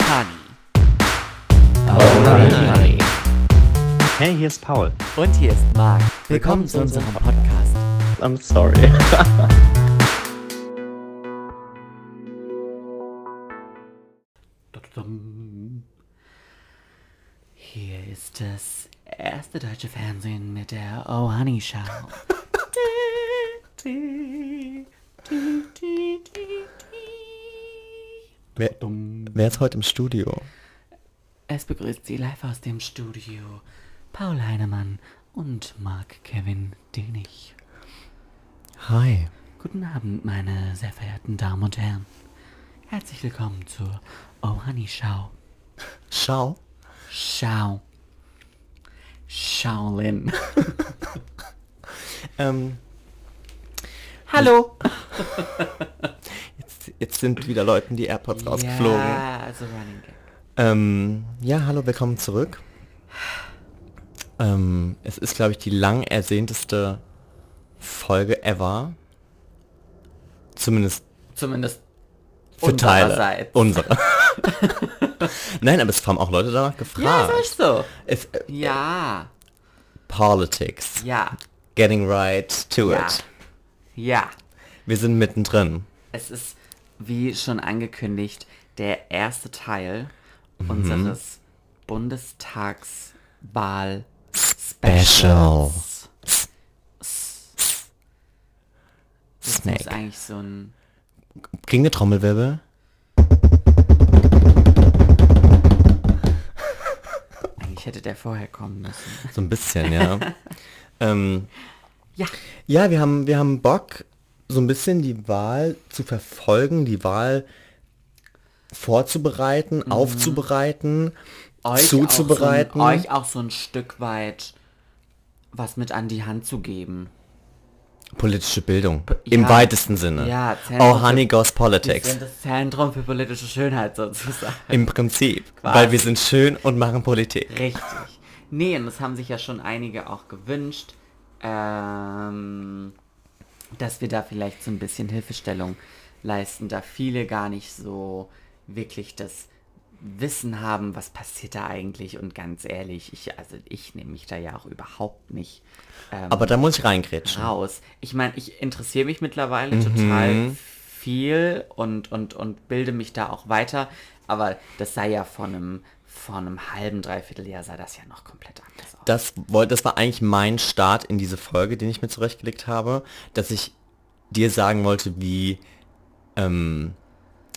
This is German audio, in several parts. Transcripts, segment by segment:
Honey. Honey. Hey, hier ist Paul. Und hier ist Marc. Willkommen zu unserem Podcast. I'm sorry. Hier ist das erste deutsche Fernsehen mit der Oh Honey Show. Wer, wer ist heute im Studio? Es begrüßt Sie live aus dem Studio Paul Heinemann und Marc Kevin Denig. Hi. Guten Abend, meine sehr verehrten Damen und Herren. Herzlich willkommen zur Oh Honey Show. Schau. Schau. Shaolin. Ähm, Hallo. jetzt, jetzt sind wieder Leuten die AirPods rausgeflogen. Ja, also Running Gag. Ähm, ja, hallo, willkommen zurück. Ähm, es ist, glaube ich, die lang ersehnteste Folge ever. Zumindest Zumindest für Teile. Unsere. Nein, aber es haben auch Leute danach Ja, gefragt. ist echt so. es, äh, Ja, Politics. ja, Getting right to ja, it. ja. Wir sind mittendrin. Es ist, wie schon angekündigt, der erste Teil Mhm. unseres Bundestagswahl Special. Specials. Das muss Snake. eigentlich so ein Ging eine Trommelwirbel? eigentlich hätte der vorher kommen müssen. So ein bisschen, ja. ähm, Ja. ja, wir haben, wir haben Bock, so ein bisschen die Wahl zu verfolgen, die Wahl vorzubereiten, aufzubereiten, zuzubereiten. Auch so ein, euch auch so ein Stück weit was mit an die Hand zu geben. Politische Bildung. ja. Im weitesten Sinne. Ja, Zentrum oh, honey goes Wir politics. sind das Zentrum für politische Schönheit sozusagen. Im Prinzip. Quasi. Weil wir sind schön und machen Politik. Richtig. Nee, und das haben sich ja schon einige auch gewünscht, ähm, dass wir da vielleicht so ein bisschen Hilfestellung leisten, da viele gar nicht so wirklich das Wissen haben, was passiert da eigentlich und ganz ehrlich, ich, also ich nehme mich da ja auch überhaupt nicht ähm, Aber da muss ich reingrätschen. raus. Ich meine, ich interessiere mich mittlerweile total viel und, und, und bilde mich da auch weiter, aber das sei ja von einem, von einem halben, dreiviertel Jahr sah das ja noch komplett anders. Das, das war eigentlich mein Start in diese Folge, den ich mir zurechtgelegt habe, dass ich dir sagen wollte, wie, ähm,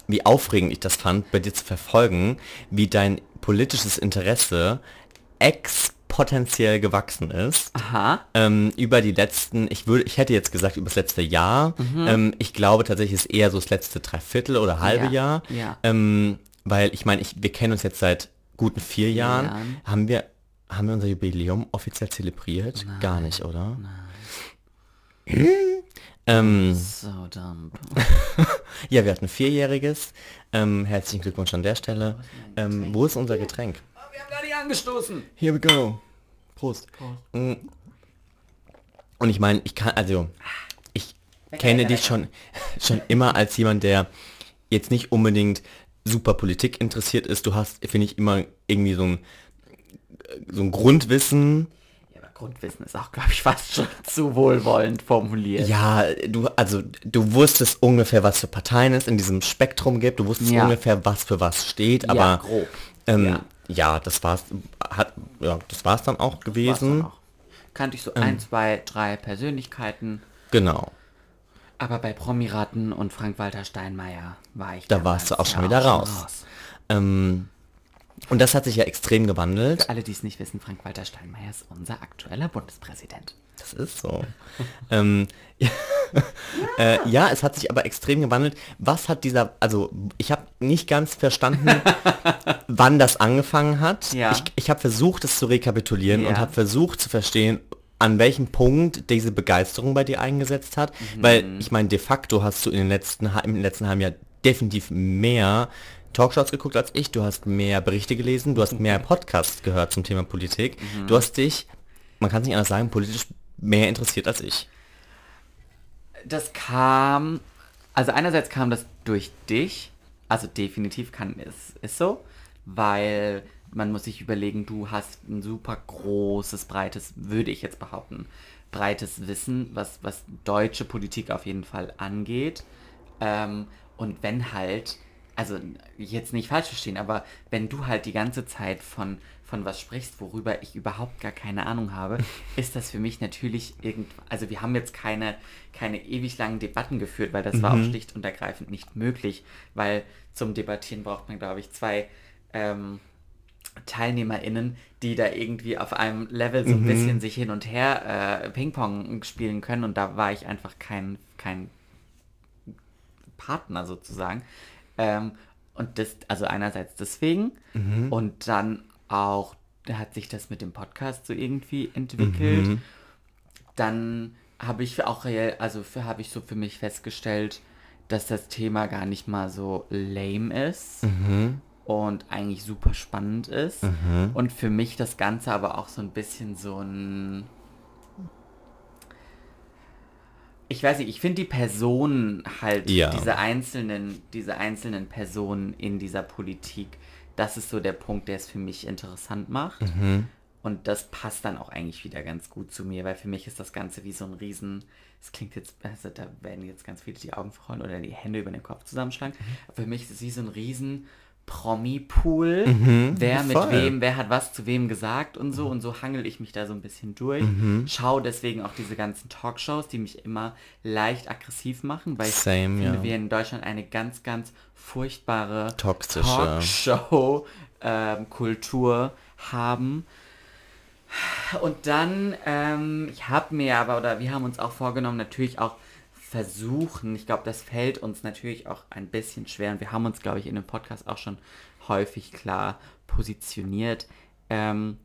wie aufregend ich das fand, bei dir zu verfolgen, wie dein politisches Interesse exponentiell gewachsen ist. Aha. Ähm, über die letzten, ich würde, ich hätte jetzt gesagt über das letzte Jahr. Mhm. Ähm, ich glaube tatsächlich ist eher so das letzte Dreiviertel oder halbe Ja, Jahr. ja. Ähm, weil ich meine, ich, wir kennen uns jetzt seit guten vier Jahren. Jahren. Haben wir, haben wir unser Jubiläum offiziell zelebriert? Gar nicht, oder? Ähm, So dumm. ja, wir hatten ein vierjähriges. Ähm, herzlichen Glückwunsch an der Stelle. Ähm, wo ist unser Getränk? Wir haben gar nicht angestoßen. Here we go. Prost. Mm. Und ich meine, ich kann, also, ich kenne dich schon, schon immer als jemand, der jetzt nicht unbedingt super Politik interessiert ist. Du hast, finde ich, immer irgendwie so ein, so ein Grundwissen. Ja, aber Grundwissen ist auch, glaube ich, fast schon zu wohlwollend formuliert. Ja, du, also, du wusstest ungefähr, was für Parteien es in diesem Spektrum gibt. Du wusstest Ja. ungefähr, was für was steht, Ja, aber, grob. ähm, Ja. ja. das war's, hat, ja, das war's dann auch gewesen. dann auch. Kannte ich so Ähm. ein, zwei, drei Persönlichkeiten. Genau. Aber bei Promiraten und Frank-Walter Steinmeier war ich Da warst du auch ja schon wieder raus. Ähm, und das hat sich ja extrem gewandelt. Für alle, die es nicht wissen, Frank-Walter Steinmeier ist unser aktueller Bundespräsident. Das ist so. ähm, ja, äh, ja, es hat sich aber extrem gewandelt. Was hat dieser, also ich habe nicht ganz verstanden, wann das angefangen hat. Ja. Ich, ich habe versucht, es zu rekapitulieren und Ja. habe versucht zu verstehen, an welchem Punkt diese Begeisterung bei dir eingesetzt hat. Mhm. Weil ich meine, de facto hast du in den letzten, im letzten halben Jahr definitiv mehr Talkshows geguckt als ich, du hast mehr Berichte gelesen, du hast mehr Podcasts gehört zum Thema Politik. Mhm. Du hast dich, man kann es nicht anders sagen, politisch mehr interessiert als ich. Das kam, also einerseits kam das durch dich, Also definitiv kann es ist so, weil man muss sich überlegen, du hast ein super großes, breites, würde ich jetzt behaupten, breites Wissen, was, was deutsche Politik auf jeden Fall angeht. Ähm, und wenn halt, also jetzt nicht falsch verstehen, aber wenn du halt die ganze Zeit von, von was sprichst, worüber ich überhaupt gar keine Ahnung habe, ist das für mich natürlich irgend, also wir haben jetzt keine, keine ewig langen Debatten geführt, weil das war auch schlicht und ergreifend nicht möglich, weil zum Debattieren braucht man, glaube ich, zwei ähm, TeilnehmerInnen, die da irgendwie auf einem Level so ein bisschen sich hin und her äh, Ping-Pong spielen können und da war ich einfach kein, kein Partner sozusagen. Ähm, und das, also einerseits deswegen. Und dann auch hat sich das mit dem Podcast so irgendwie entwickelt. Dann habe ich auch reell, also für, habe ich so für mich festgestellt, dass das Thema gar nicht mal so lame ist und eigentlich super spannend ist. Und für mich das Ganze aber auch so ein bisschen so ein ich weiß nicht, ich finde die Personen halt, Ja. diese einzelnen, diese einzelnen Personen in dieser Politik, das ist so der Punkt, der es für mich interessant macht. Und das passt dann auch eigentlich wieder ganz gut zu mir, weil für mich ist das Ganze wie so ein Riesen, es klingt jetzt, also da werden jetzt ganz viele die Augen verrollen oder die Hände über den Kopf zusammenschlagen. Aber für mich ist es wie so ein Riesen Promi-Pool, wer mit voll. wem, wer hat was zu wem gesagt und so. Und so hangel ich mich da so ein bisschen durch. Schau deswegen auch diese ganzen Talkshows, die mich immer leicht aggressiv machen, weil ich Same, finde, ja. wir in Deutschland eine ganz, ganz furchtbare. Talkshow-Kultur haben. Und dann, ähm, ich habe mir aber, oder wir haben uns auch vorgenommen, natürlich auch versuchen, ich glaube, das fällt uns natürlich auch ein bisschen schwer und wir haben uns, glaube ich, in dem Podcast auch schon häufig klar positioniert, ähm,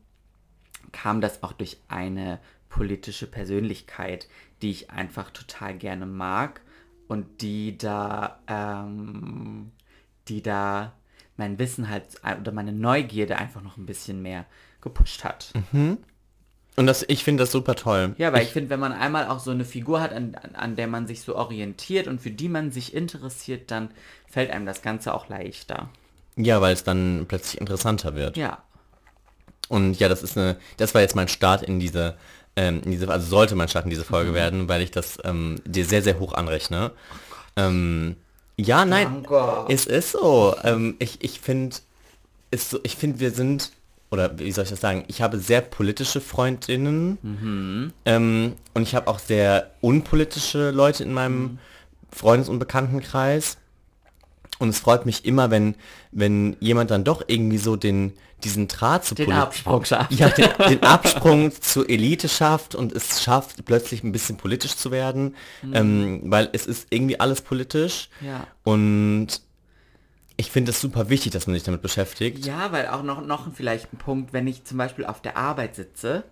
kam das auch durch eine politische Persönlichkeit, die ich einfach total gerne mag und die da, ähm, die da mein Wissen halt oder meine Neugierde einfach noch ein bisschen mehr gepusht hat. Und das, ich finde das super toll. Ja, weil ich, finde, wenn man einmal auch so eine Figur hat, an, an, der man sich so orientiert und für die man sich interessiert, dann fällt einem das Ganze auch leichter. Ja, weil es dann plötzlich interessanter wird. Ja. Und ja, das ist eine, das war jetzt mein Start in diese, ähm, in diese, also sollte mein Start in diese Folge werden, weil ich das ähm, dir sehr, sehr hoch anrechne. ähm, ja, nein, Danke. es ist so. Ähm, ich ich finde, ist so, ich finde, wir sind, oder wie soll ich das sagen, ich habe sehr politische Freundinnen ähm, und ich habe auch sehr unpolitische Leute in meinem Freundes- und Bekanntenkreis. Und es freut mich immer, wenn, wenn jemand dann doch irgendwie so den, diesen Draht zu Den Poli- Absprung schafft. ja, den, den Absprung zur Elite schafft und es schafft, plötzlich ein bisschen politisch zu werden, ähm, weil es ist irgendwie alles politisch. Ja. Und ich finde es super wichtig, dass man sich damit beschäftigt. Ja, weil auch noch, noch vielleicht ein Punkt, wenn ich zum Beispiel auf der Arbeit sitze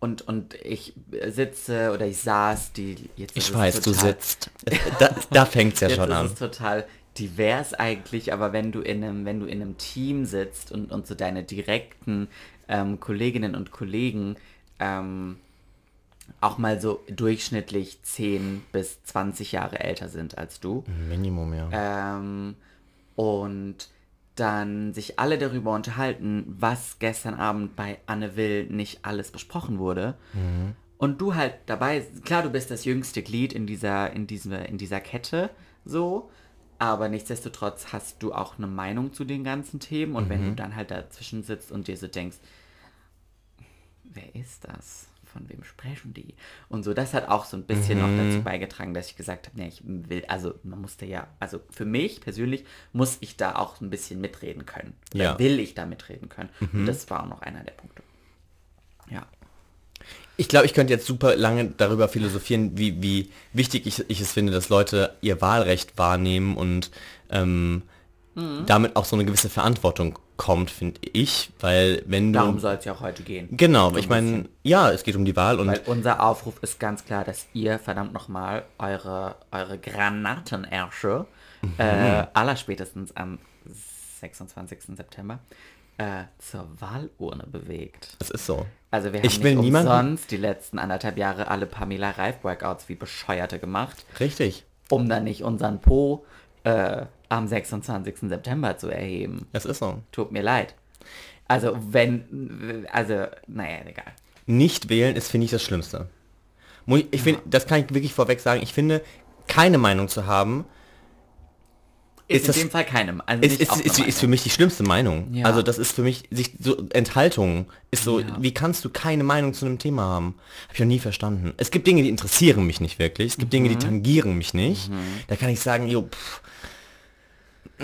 und, und ich sitze oder ich saß, die jetzt ist Ich weiß, du total- sitzt. Da, da fängt es ja Jetzt schon ist an. es total divers eigentlich, aber wenn du in einem, wenn du in einem Team sitzt und, und so deine direkten ähm, Kolleginnen und Kollegen ähm, auch mal so durchschnittlich 10 bis 20 Jahre älter sind als du, Minimum, ja. ähm, und dann sich alle darüber unterhalten, was gestern Abend bei Anne Will nicht alles besprochen wurde. Und du halt dabei, klar, du bist das jüngste Glied in dieser, in dieser, in dieser Kette, so, aber nichtsdestotrotz hast du auch eine Meinung zu den ganzen Themen und wenn du dann halt dazwischen sitzt und dir so denkst, wer ist das? Von wem sprechen die? Und so, das hat auch so ein bisschen noch dazu beigetragen, dass ich gesagt habe, nee, ich will, also man musste ja, also für mich persönlich muss ich da auch ein bisschen mitreden können. Ja. will ich da mitreden können. Und das war auch noch einer der Punkte. Ja. Ich glaube, ich könnte jetzt super lange darüber philosophieren, wie, wie wichtig ich, ich es finde, dass Leute ihr Wahlrecht wahrnehmen und ähm, Mhm. damit auch so eine gewisse Verantwortung kommt, finde ich, weil wenn du... Darum soll es ja auch heute gehen. Genau, So ich ein meine, ja, es geht um die Wahl und Weil unser Aufruf ist ganz klar, dass ihr verdammt nochmal eure, eure Granatenersche äh, allerspätestens am 26. September äh, zur Wahlurne bewegt. es ist so. Also wir haben Ich nicht will niemanden- umsonst die letzten anderthalb Jahre alle Pamela Reif Workouts wie Bescheuerte gemacht, Richtig. um dann nicht unseren Po äh, am 26. September zu erheben. Das ist so. Tut mir leid. Also wenn, also, naja, egal. Nicht wählen ist, finde ich, das Schlimmste. Ich finde, das kann ich wirklich vorweg sagen, ich finde, keine Meinung zu haben, Ist, Ist das- in dem Fall keinem. Also ist, ist, ist, ist für mich die schlimmste Meinung. Ja. Also das ist für mich, sich so, Enthaltung ist so, Ja. wie kannst du keine Meinung zu einem Thema haben? Habe ich noch nie verstanden. Es gibt Dinge, die interessieren mich nicht wirklich. Es gibt Dinge, Mhm. die tangieren mich nicht. Da kann ich sagen, jo, pff, I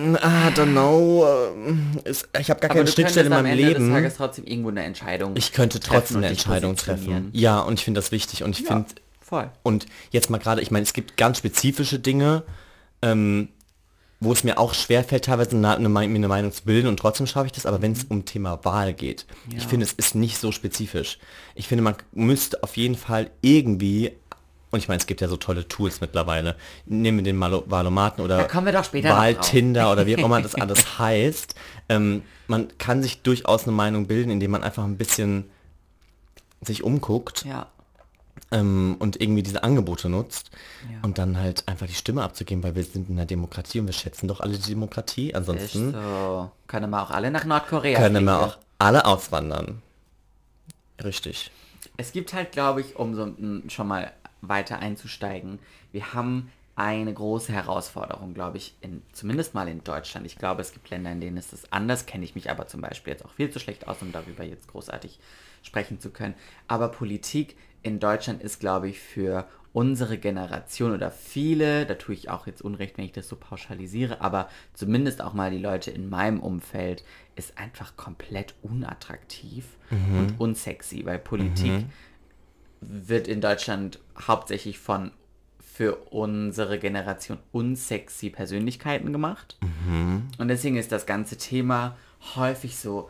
don't know, äh, ist, ich habe gar keine Schnittstelle in könntest am meinem Ende des Leben. Tages trotzdem irgendwo eine Entscheidung Ich könnte trotzdem eine Entscheidung treffen. Ja, und ich finde das wichtig. Und ich finde, Voll. und jetzt mal gerade, ich meine, es gibt ganz spezifische Dinge, ähm, wo es mir auch schwerfällt, teilweise eine, eine, mir eine Meinung zu bilden und trotzdem schaffe ich das, aber wenn es um Thema Wahl geht, ich Ja. finde, es ist nicht so spezifisch. Ich finde, man müsste auf jeden Fall irgendwie, und ich meine, es gibt ja so tolle Tools mittlerweile, nehmen wir den Malo Wahlomaten oder wir. Wahltinder oder wie auch immer das alles heißt. Ähm, man kann sich durchaus eine Meinung bilden, indem man einfach ein bisschen sich umguckt Ja. ähm, und irgendwie diese Angebote nutzt Ja. und dann halt einfach die Stimme abzugeben, weil wir sind in einer Demokratie und wir schätzen doch alle die Demokratie. Ansonsten so. Können wir auch alle nach Nordkorea können wir fliegen. auch alle auswandern. Richtig. Es gibt halt, glaube ich, um so mm, schon mal weiter einzusteigen, wir haben eine große Herausforderung, glaube ich, in, zumindest mal in Deutschland. Ich glaube, es gibt Länder, in denen ist es anders, kenne ich mich aber zum Beispiel jetzt auch viel zu schlecht aus, um darüber jetzt großartig sprechen zu können. Aber Politik in Deutschland ist, glaube ich, für unsere Generation oder viele, da tue ich auch jetzt Unrecht, wenn ich das so pauschalisiere, aber zumindest auch mal die Leute in meinem Umfeld, ist einfach komplett unattraktiv und unsexy, weil Politik wird in Deutschland hauptsächlich von für unsere Generation unsexy Persönlichkeiten gemacht. Und deswegen ist das ganze Thema häufig so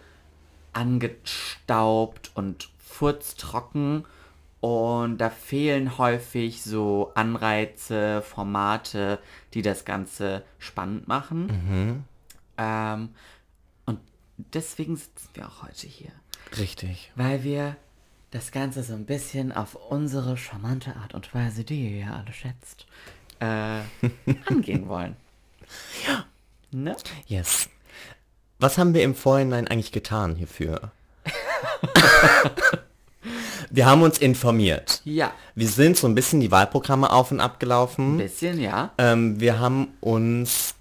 angestaubt und furztrocken. Und da fehlen häufig so Anreize, Formate, die das Ganze spannend machen. Ähm, und deswegen sitzen wir auch heute hier Richtig. weil wir das Ganze so ein bisschen auf unsere charmante Art und Weise, die ihr ja alle schätzt, äh, angehen wollen. Ja. Ne? Yes. Was haben wir im Vorhinein eigentlich getan hierfür? wir haben uns informiert. Ja, Wir sind so ein bisschen die Wahlprogramme auf und ab ein gelaufen. bisschen, ja. Ähm, wir haben uns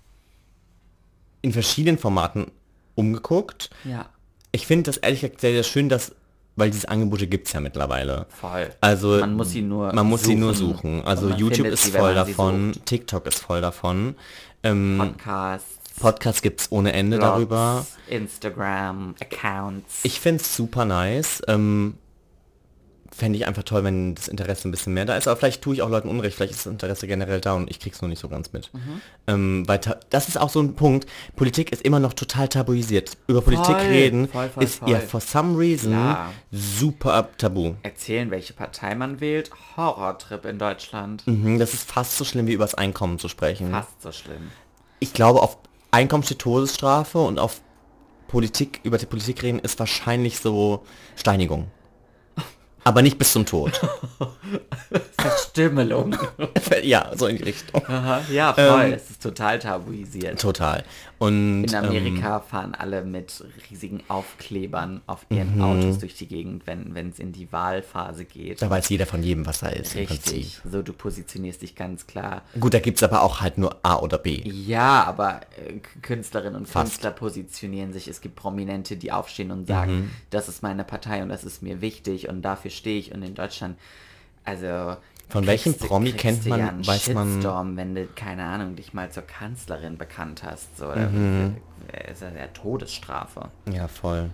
in verschiedenen Formaten umgeguckt. Ja, Ich finde das ehrlich gesagt sehr, sehr schön, dass, weil diese Angebote gibt es ja mittlerweile. voll. Also man muss sie nur man muss sie nur suchen. suchen. Also YouTube ist sie, voll davon. TikTok ist voll davon. Ähm, Podcasts, Podcast gibt es ohne Ende Blogs, darüber. Instagram, Accounts. Ich fände es super nice. Ähm, Fände ich einfach toll, wenn das Interesse ein bisschen mehr da ist. Aber vielleicht tue ich auch Leuten Unrecht. Vielleicht ist das Interesse generell da und ich krieg's nur nicht so ganz mit. Mhm. Ähm, weil das ist auch so ein Punkt. Politik ist immer noch total tabuisiert. Über Politik Voll, reden voll, voll, ist ja for some reason Ja. super tabu. Erzählen, welche Partei man wählt. Horrortrip in Deutschland. Mhm, das ist fast so schlimm, wie übers Einkommen zu sprechen. Fast so schlimm. Ich glaube, auf Einkommen steht Todesstrafe und auf Politik, über die Politik reden, ist wahrscheinlich so Steinigung. Aber nicht bis zum Tod. Verstümmelung. ja, so in die Richtung. Aha, ja, voll. Ähm, es ist total tabuisiert. Total. Und In ähm, Amerika fahren alle mit riesigen Aufklebern auf ihren Mhm. Autos durch die Gegend, wenn es in die Wahlphase geht. da weiß jeder von jedem, was er ist. Richtig. So, du positionierst dich ganz klar. Gut, da gibt es aber auch halt nur A oder B. Ja, aber äh, Künstlerinnen und Fast. Künstler positionieren sich. Es gibt Prominente, die aufstehen und sagen, Mhm. das ist meine Partei und das ist mir wichtig und dafür stehe ich. Und in Deutschland, also Von welchem kriegst du- Promi kennt man- ja einen weiß man- Shitstorm, wenn du keine Ahnung dich mal zur Kanzlerin bekannt hast, so oder Mhm. ist ja Todesstrafe. Ja, voll.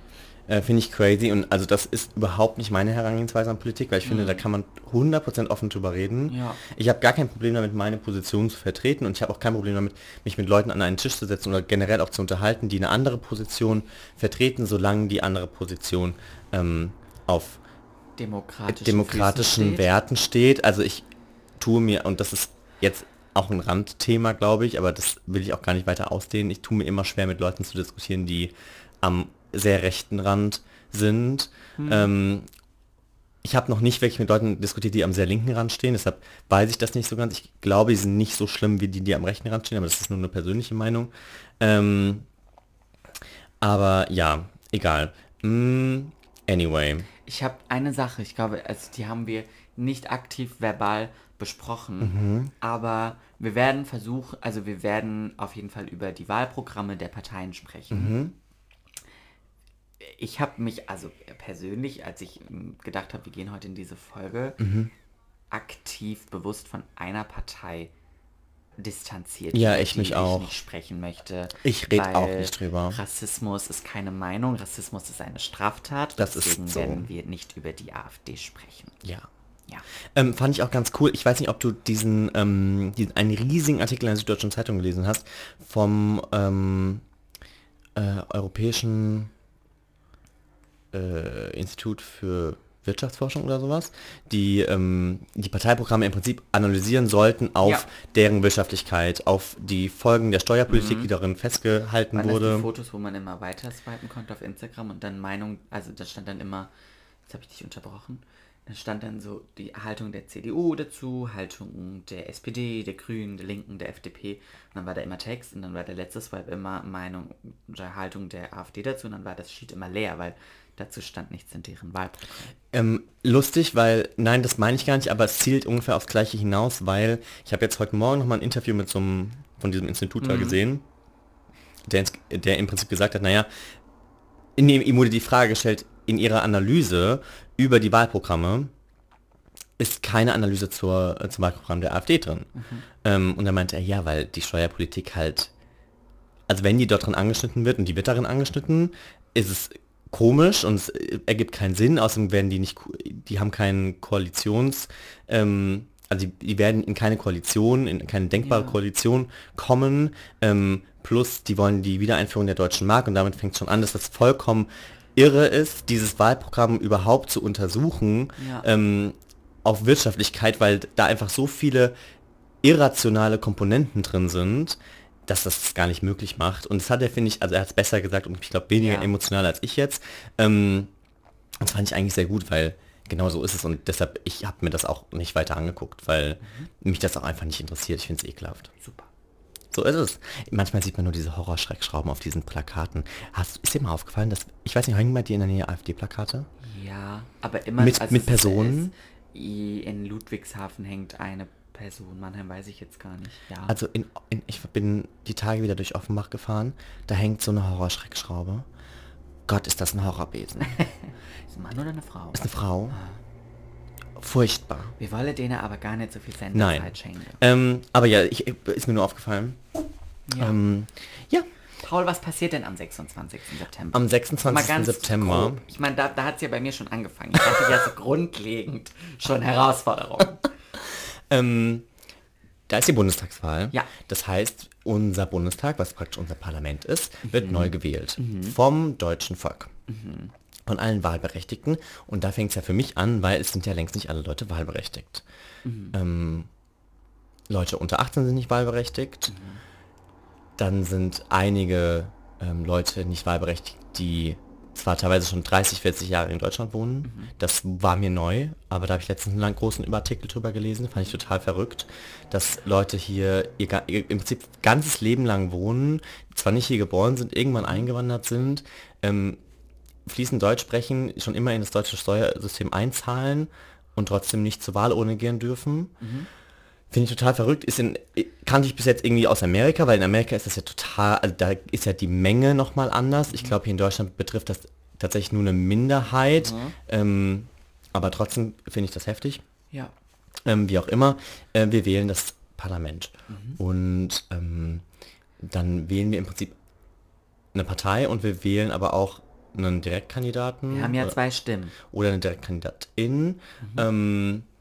Äh, finde ich crazy und also das ist überhaupt nicht meine Herangehensweise an Politik, weil ich finde, da kann man 100% offen drüber reden. Mhm. Ja. Ich habe gar kein Problem damit, meine Position zu vertreten und ich habe auch kein Problem damit, mich mit Leuten an einen Tisch zu setzen oder generell auch zu unterhalten, die eine andere Position vertreten, solange die andere Position ähm, auf Demokratischen, demokratischen. Werten steht. Also ich tue mir, und das ist jetzt auch ein Randthema, glaube ich, aber das will ich auch gar nicht weiter ausdehnen. Ich tue mir immer schwer, mit Leuten zu diskutieren, die am sehr rechten Rand sind. Hm. Ähm, ich habe noch nicht wirklich mit Leuten diskutiert, die am sehr linken Rand stehen, deshalb weiß ich das nicht so ganz. Ich glaube, die sind nicht so schlimm wie die, die am rechten Rand stehen, aber das ist nur eine persönliche Meinung. Ähm, aber ja, egal. Mm, anyway. Ich habe eine Sache, ich glaube, also die haben wir nicht aktiv verbal besprochen, Mhm. aber wir werden versuchen, also wir werden auf jeden Fall über die Wahlprogramme der Parteien sprechen. Mhm. Ich habe mich, also persönlich, als ich gedacht habe, wir gehen heute in diese Folge, Mhm. aktiv bewusst von einer Partei distanziert. Ja, ich mich auch. Ich nicht sprechen möchte. Ich red auch nicht drüber. Rassismus ist keine Meinung, Rassismus ist eine Straftat. Das ist deswegen so. werden wir nicht über die AfD sprechen. Ja. Ja. Ähm, fand ich auch ganz cool. Ich weiß nicht, ob du diesen, ähm, diesen einen riesigen Artikel in der Süddeutschen Zeitung gelesen hast vom ähm, äh, Europäischen äh, Institut für Wirtschaftsforschung oder sowas, die ähm, die Parteiprogramme im Prinzip analysieren sollten auf Ja. deren Wirtschaftlichkeit, auf die Folgen der Steuerpolitik, die darin festgehalten Waren das wurde. die Fotos, wo man immer weiter swipen konnte auf Instagram und dann Meinung, also da stand dann immer, jetzt habe ich dich unterbrochen, da stand dann so die Haltung der CDU dazu, Haltung der SPD, der Grünen, der Linken, der FDP und dann war da immer Text und dann war der letzte Swipe immer Meinung oder Haltung der AfD dazu und dann war das Sheet immer leer, weil dazu stand nichts in deren Wahlprogramm. Ähm, lustig, weil, nein, das meine ich gar nicht, aber es zielt ungefähr aufs Gleiche hinaus, weil ich habe jetzt heute Morgen noch mal ein Interview mit so einem, von diesem Institut da gesehen, der, ins, der im Prinzip gesagt hat, naja, in dem ihm wurde die Frage gestellt, in ihrer Analyse über die Wahlprogramme ist keine Analyse zur, äh, zum Wahlprogramm der AfD drin. Ähm, und dann meinte er, ja, weil die Steuerpolitik halt also wenn die dort drin angeschnitten wird und die wird darin angeschnitten, ist es komisch und es äh, ergibt keinen Sinn, außerdem werden die nicht, die haben keinen Koalitions, ähm, also die, die werden in keine Koalition, in keine denkbare Ja. Koalition kommen, ähm, plus die wollen die Wiedereinführung der deutschen Mark und damit fängt es schon an, dass das vollkommen irre ist, dieses Wahlprogramm überhaupt zu untersuchen Ja. ähm, auf Wirtschaftlichkeit, weil da einfach so viele irrationale Komponenten drin sind, dass das gar nicht möglich macht. Und das hat er, finde ich, also er hat es besser gesagt und ich glaube weniger Ja. emotional als ich jetzt. Ähm, das fand ich eigentlich sehr gut, weil genau so ist es und deshalb, ich habe mir das auch nicht weiter angeguckt, weil mich das auch einfach nicht interessiert. Ich finde es ekelhaft. Super. So ist es. Manchmal sieht man nur diese Horrorschreckschrauben auf diesen Plakaten. Hast, ist dir mal aufgefallen, dass, ich weiß nicht, hängen bei dir in der Nähe AfD-Plakate? Ja, aber immer Mit- also mit Personen? es- In Ludwigshafen hängt eine Person, Mannheim weiß ich jetzt gar nicht. Ja. Also in, in, ich bin die Tage wieder durch Offenbach gefahren, da hängt so eine Horrorschreckschraube. Gott, ist das ein Horrorbesen. ist ein Mann oder eine Frau? Ist eine Frau. Furchtbar. Wir wollen denen aber gar nicht so viel Nein. Sendezeit schenken. Ähm, aber ja, ich, ist mir nur aufgefallen. Ja. Ähm, ja, Paul, was passiert denn am 26. September? am Mal 26. ganz September. grob. Ich meine, da, da hat es ja bei mir schon angefangen. Ich hatte ja so grundlegend schon Herausforderungen. Ähm, da ist die Bundestagswahl. Ja. Das heißt, unser Bundestag, was praktisch unser Parlament ist, Mhm. wird neu gewählt. Vom deutschen Volk. Von allen Wahlberechtigten. Und da fängt es ja für mich an, weil es sind ja längst nicht alle Leute wahlberechtigt. Mhm. Ähm, Leute unter 18 sind nicht wahlberechtigt. Mhm. Dann sind einige ähm, Leute nicht wahlberechtigt, die zwar teilweise schon 30, 40 Jahre in Deutschland wohnen. Mhm. Das war mir neu, aber da habe ich letztens einen großen Artikel drüber gelesen, fand ich total verrückt, dass Leute hier ihr, ihr im Prinzip ganzes Leben lang wohnen, zwar nicht hier geboren sind, irgendwann eingewandert sind, ähm, fließend Deutsch sprechen, schon immer in das deutsche Steuersystem einzahlen und trotzdem nicht zur Wahlurne gehen dürfen. Finde ich total verrückt. Ist in, kannte ich bis jetzt irgendwie aus Amerika, weil in Amerika ist das ja total, also da ist ja die Menge nochmal anders. Ich glaube, hier in Deutschland betrifft das tatsächlich nur eine Minderheit. Ähm, aber trotzdem finde ich das heftig. Ja. Ähm, wie auch immer, äh, wir wählen das Parlament. Und ähm, dann wählen wir im Prinzip eine Partei und wir wählen aber auch einen Direktkandidaten Wir haben ja oder- zwei Stimmen. oder eine Direktkandidatin. Ähm, ich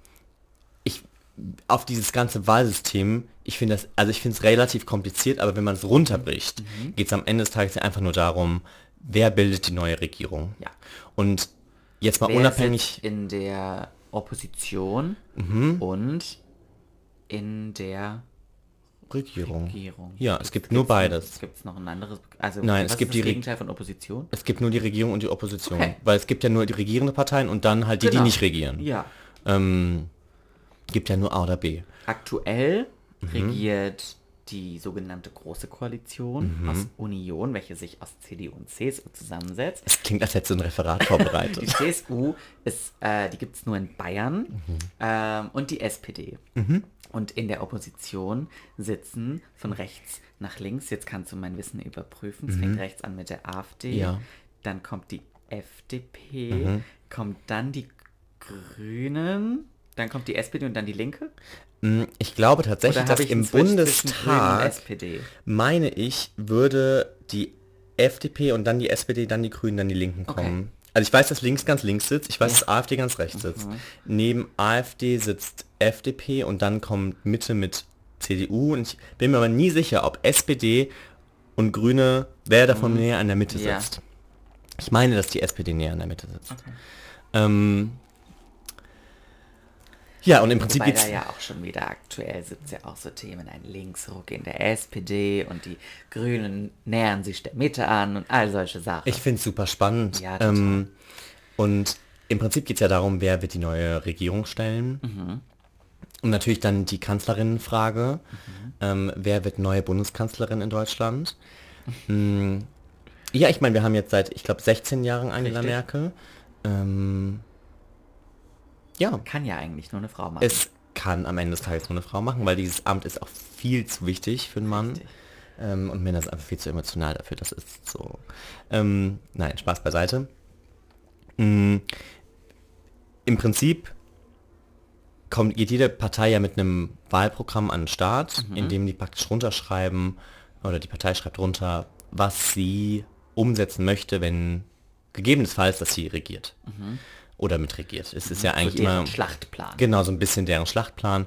auf dieses ganze Wahlsystem, ich finde das, also ich finde es relativ kompliziert, aber wenn man es runterbricht, geht es am Ende des Tages ja einfach nur darum, wer bildet die neue Regierung. Ja. Und jetzt mal Wer unabhängig, in der Opposition Mhm. und in der Regierung. Regierung. Ja, es gibt nur beides. Gibt es noch ein anderes? Also, Nein, es gibt die Gegenteil von Opposition? Es gibt nur die Regierung und die Opposition. Okay. Weil es gibt ja nur die regierende Parteien und dann halt die, Genau. die nicht regieren. Ja. Ähm, gibt ja nur A oder B. Aktuell Mhm. regiert die sogenannte Große Koalition Mhm. aus Union, welche sich aus CDU und CSU zusammensetzt. Es klingt, als hättest du ein Referat Die vorbereitet. CSU ist, äh, die gibt es nur in Bayern Mhm. ähm, und die SPD. Und in der Opposition sitzen von rechts nach links, jetzt kannst du mein Wissen überprüfen, es fängt rechts an mit der AfD, Mhm. Ja. dann kommt die FDP, kommt dann die Grünen, dann kommt die SPD und dann die Linke. Mm, Ich glaube tatsächlich, dass im Bundestag, meine ich, würde die FDP und dann die SPD, dann die Grünen, dann die Linken Okay. kommen. Also ich weiß, dass links ganz links sitzt, ich weiß, dass AfD ganz rechts sitzt. Mhm. Neben AfD sitzt FDP und dann kommt Mitte mit CDU und ich bin mir aber nie sicher, ob SPD und Grüne, wer davon näher an der Mitte Mhm. Ja. sitzt. Ich meine, dass die SPD näher an der Mitte sitzt. Ähm, ja, und im Prinzip Wobei geht's... da ja auch schon wieder aktuell sind ja auch so Themen, ein Linksruck in der SPD und die Grünen nähern sich der Mitte an und all solche Sachen. Ich finde es super spannend. Ja, ähm, und im Prinzip geht es ja darum, wer wird die neue Regierung stellen. Mhm. Und natürlich dann die Kanzlerinnenfrage. Mhm. Ähm, wer wird neue Bundeskanzlerin in Deutschland? Mm, ja, ich meine, wir haben jetzt seit, ich glaube, 16 Jahren Angela Richtig. Merkel. Ähm, ja, Kann ja eigentlich nur eine Frau machen. es kann am Ende des Tages nur eine Frau machen, weil dieses Amt ist auch viel zu wichtig für einen Mann. Ähm, und Männer sind einfach viel zu emotional dafür. Das ist so. Ähm, nein, Spaß beiseite. Mm, Im Prinzip kommt, geht jede Partei ja mit einem Wahlprogramm an den Start, in dem die praktisch runterschreiben, oder die Partei schreibt runter, was sie umsetzen möchte, wenn gegebenenfalls, dass sie regiert. Oder mitregiert. Es ist ja so eigentlich deren immer... Schlachtplan. Genau, so ein bisschen deren Schlachtplan.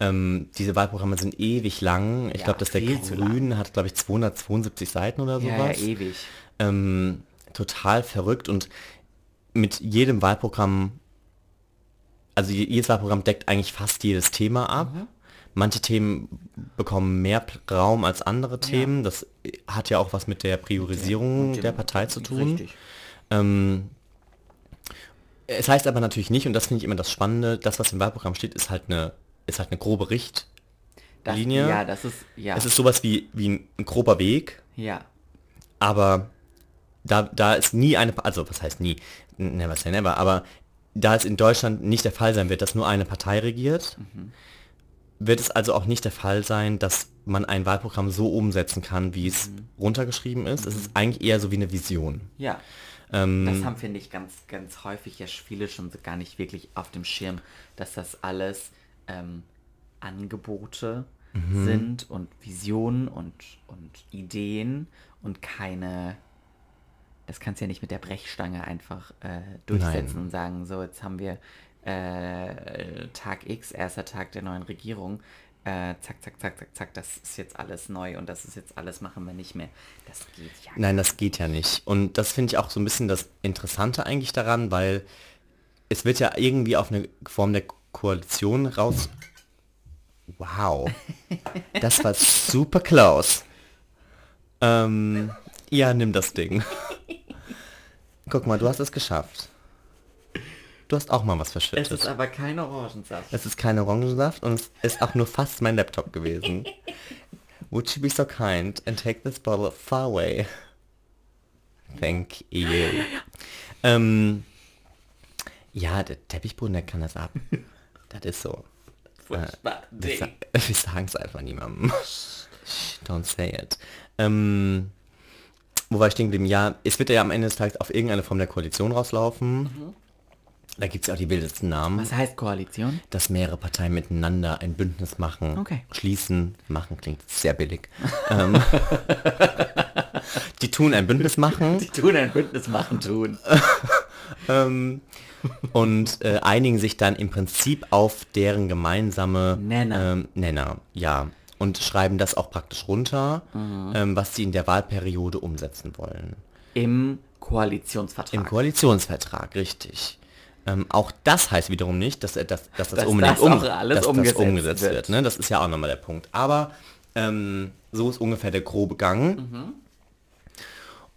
Ähm, diese Wahlprogramme sind ewig lang. Ich Ja, glaube, dass der viel zu lang. Grün hat, glaube ich, 272 Seiten oder ja, ja, sowas. ewig. ähm, total verrückt und mit jedem Wahlprogramm, also je- jedes Wahlprogramm deckt eigentlich fast jedes Thema ab. Mhm. Manche Themen bekommen mehr Raum als andere Themen. Das hat ja auch was mit der Priorisierung Und dem- der Partei zu tun. Richtig. Ähm, es heißt aber natürlich nicht, und das finde ich immer das Spannende, das, was im Wahlprogramm steht, ist halt eine, ist halt eine grobe Richtlinie. Das, ja, das ist, ja. Es ist sowas wie, wie ein, ein grober Weg, ja. aber da, da ist nie eine, also was heißt nie, never say never, aber da es in Deutschland nicht der Fall sein wird, dass nur eine Partei regiert, wird es also auch nicht der Fall sein, dass man ein Wahlprogramm so umsetzen kann, wie es runtergeschrieben ist. Es ist eigentlich eher so wie eine Vision. Ja. Ähm, Das haben, finde ich, ganz, ganz häufig ja viele schon so gar nicht wirklich auf dem Schirm, dass das alles ähm, Angebote Mhm. sind und Visionen und, und Ideen und keine. Das kannst du ja nicht mit der Brechstange einfach äh, durchsetzen Nein. und sagen, so, jetzt haben wir äh, Tag X, erster Tag der neuen Regierung. Äh, zack, zack, zack, zack, zack, das ist jetzt alles neu und das ist jetzt alles machen wir nicht mehr. Das geht ja Nein, das geht ja nicht. Und das finde ich auch so ein bisschen das Interessante eigentlich daran, weil es wird ja irgendwie auf eine Form der Koalition raus. Wow. Das war super close. Ähm, ja, nimm das Ding. Guck mal, du hast es geschafft. Du hast auch mal was Es verschüttet. ist aber kein Orangensaft. Es ist kein Orangensaft und es ist auch nur fast mein Laptop gewesen. Would you be so kind and take this bottle far away? Thank you. Ähm, ja, der Teppichboden, der kann das ab. Das ist so. Furchtbar. Wir, Ding. wir sagen es einfach niemandem. Don't say it. Ähm, wo war ich stehen geblieben? Ja, es wird ja am Ende des Tages auf irgendeine Form der Koalition rauslaufen. Da gibt es ja auch die wildesten Namen Was heißt Koalition? dass mehrere Parteien miteinander ein Bündnis machen, Okay. schließen, machen klingt sehr billig. ähm, die tun ein Bündnis machen Die tun ein Bündnis machen tun. ähm, und äh, einigen sich dann im Prinzip auf deren gemeinsame Nenner. Ähm, Nenner, ja. Und schreiben das auch praktisch runter, Mhm. ähm, was sie in der Wahlperiode umsetzen wollen. Im Koalitionsvertrag. Im Koalitionsvertrag, richtig. Ähm, auch das heißt wiederum nicht, dass, dass, dass das Dass unbedingt das alles dass umgesetzt das umgesetzt wird. wird. ne? Das ist ja auch nochmal der Punkt. Aber Ähm, so ist ungefähr der grobe Gang.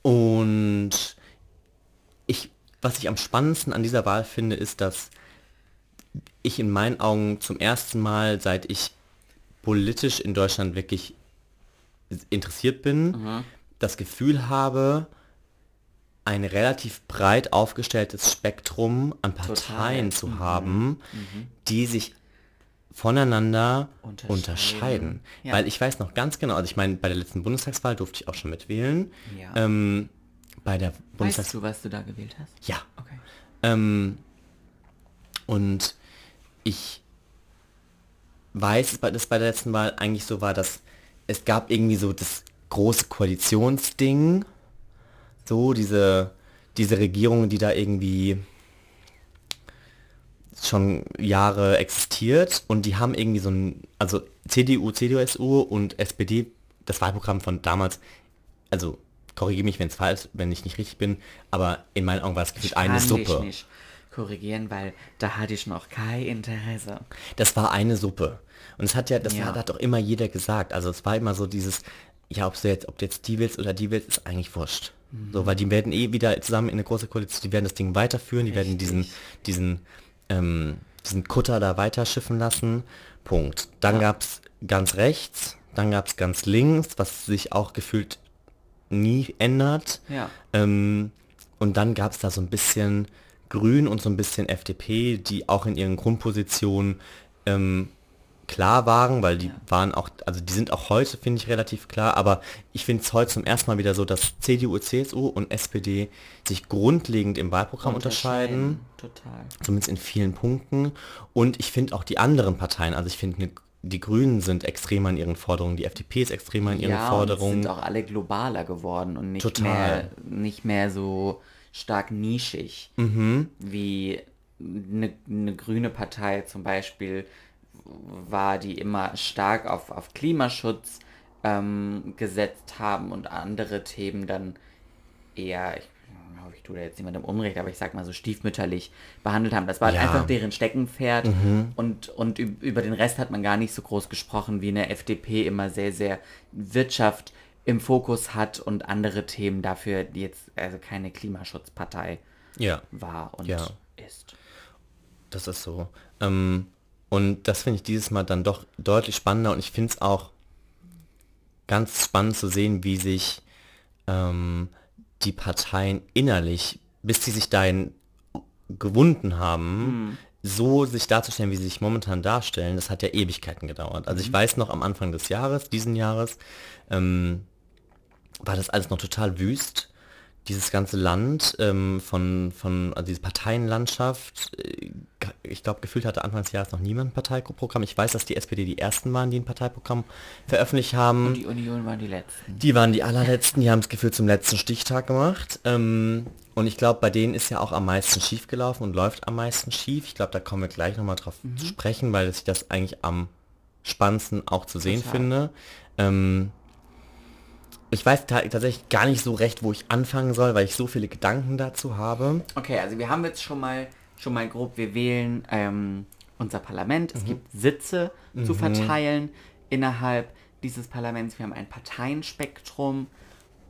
Und ich, was ich am spannendsten an dieser Wahl finde, ist, dass ich in meinen Augen zum ersten Mal, seit ich politisch in Deutschland wirklich interessiert bin, das Gefühl habe, ein relativ breit aufgestelltes Spektrum an Parteien zu haben, die sich voneinander Unterscheiden. unterscheiden. Ja. Weil ich weiß noch ganz genau, also ich meine, bei der letzten Bundestagswahl durfte ich auch schon mitwählen. Ja. Ähm, bei der weißt Bundestags... du, was du da gewählt hast? Ja. Okay. Ähm, und ich weiß, dass das bei der letzten Wahl eigentlich so war, dass es gab irgendwie so das große Koalitionsding, so diese, diese Regierung, die da irgendwie schon Jahre existiert und die haben irgendwie so ein, also CDU, CDU-SU und SPD, das Wahlprogramm von damals, also korrigiere mich, wenn es falsch, wenn ich nicht richtig bin, aber in meinen Augen war es gefühlt eine Suppe. nicht korrigieren, weil da hatte ich noch kein Interesse. Das war eine Suppe. Und es hat ja, das Ja. hat, hat doch immer jeder gesagt. Also es war immer so dieses, ja, ob du jetzt, ob du jetzt die willst oder die willst, ist eigentlich wurscht. So, weil die werden eh wieder zusammen in eine große Koalition, die werden das Ding weiterführen, die werden diesen, diesen, ähm, diesen Kutter da weiterschiffen lassen. Punkt. Dann gab's ganz rechts, dann gab's ganz links, was sich auch gefühlt nie ändert. Ja. Ähm, und dann gab es da so ein bisschen Grün und so ein bisschen FDP, die auch in ihren Grundpositionen ähm, klar waren, weil die waren auch, also die sind auch heute, finde ich, relativ klar, aber ich finde es heute zum ersten Mal wieder so, dass CDU, CSU und SPD sich grundlegend im Wahlprogramm unterscheiden Total. zumindest in vielen Punkten. Und ich finde auch die anderen Parteien, also ich finde, ne, die Grünen sind extremer in ihren Forderungen, die FDP ist extremer in ihren ja, und Forderungen. sind auch alle globaler geworden und nicht Total. mehr nicht mehr so stark nischig Mhm. wie eine, eine grüne Partei zum Beispiel war, die immer stark auf, auf Klimaschutz ähm, gesetzt haben und andere Themen dann eher, ich hoffe, ich tue da jetzt niemandem Unrecht, aber ich sag mal so stiefmütterlich behandelt haben. Das war halt Ja. Mhm. einfach deren Steckenpferd und, und üb- über den Rest hat man gar nicht so groß gesprochen, wie eine FDP immer sehr, sehr Wirtschaft im Fokus hat und andere Themen dafür die jetzt also keine Klimaschutzpartei Ja, war und Ja. ist. das ist so. Ähm, und das finde ich dieses Mal dann doch deutlich spannender und ich finde es auch ganz spannend zu sehen, wie sich ähm, die Parteien innerlich, bis sie sich dahin gewunden haben, so sich darzustellen, wie sie sich momentan darstellen, das hat ja Ewigkeiten gedauert. Also ich weiß noch am Anfang des Jahres, diesen Jahres, ähm, war das alles noch total wüst. Dieses ganze Land ähm, von, von also diese Parteienlandschaft, äh, ich glaube, gefühlt hatte Anfang des Jahres noch niemand ein Parteiprogramm. Ich weiß, dass die SPD die ersten waren, die ein Parteiprogramm veröffentlicht haben. Und die Union waren die letzten. Die waren die allerletzten, die haben es gefühlt zum letzten Stichtag gemacht. Ähm, und ich glaube, bei denen ist ja auch am meisten schief gelaufen und läuft am meisten schief. Ich glaube, da kommen wir gleich nochmal drauf zu sprechen, weil ich das eigentlich am spannendsten auch zu sehen Total. finde. Ähm, ich weiß ta tatsächlich gar nicht so recht, wo ich anfangen soll, weil ich so viele Gedanken dazu habe. Okay, also wir haben jetzt schon mal schon mal grob, wir wählen ähm, unser Parlament. Es gibt Sitze zu verteilen innerhalb dieses Parlaments. Wir haben ein Parteienspektrum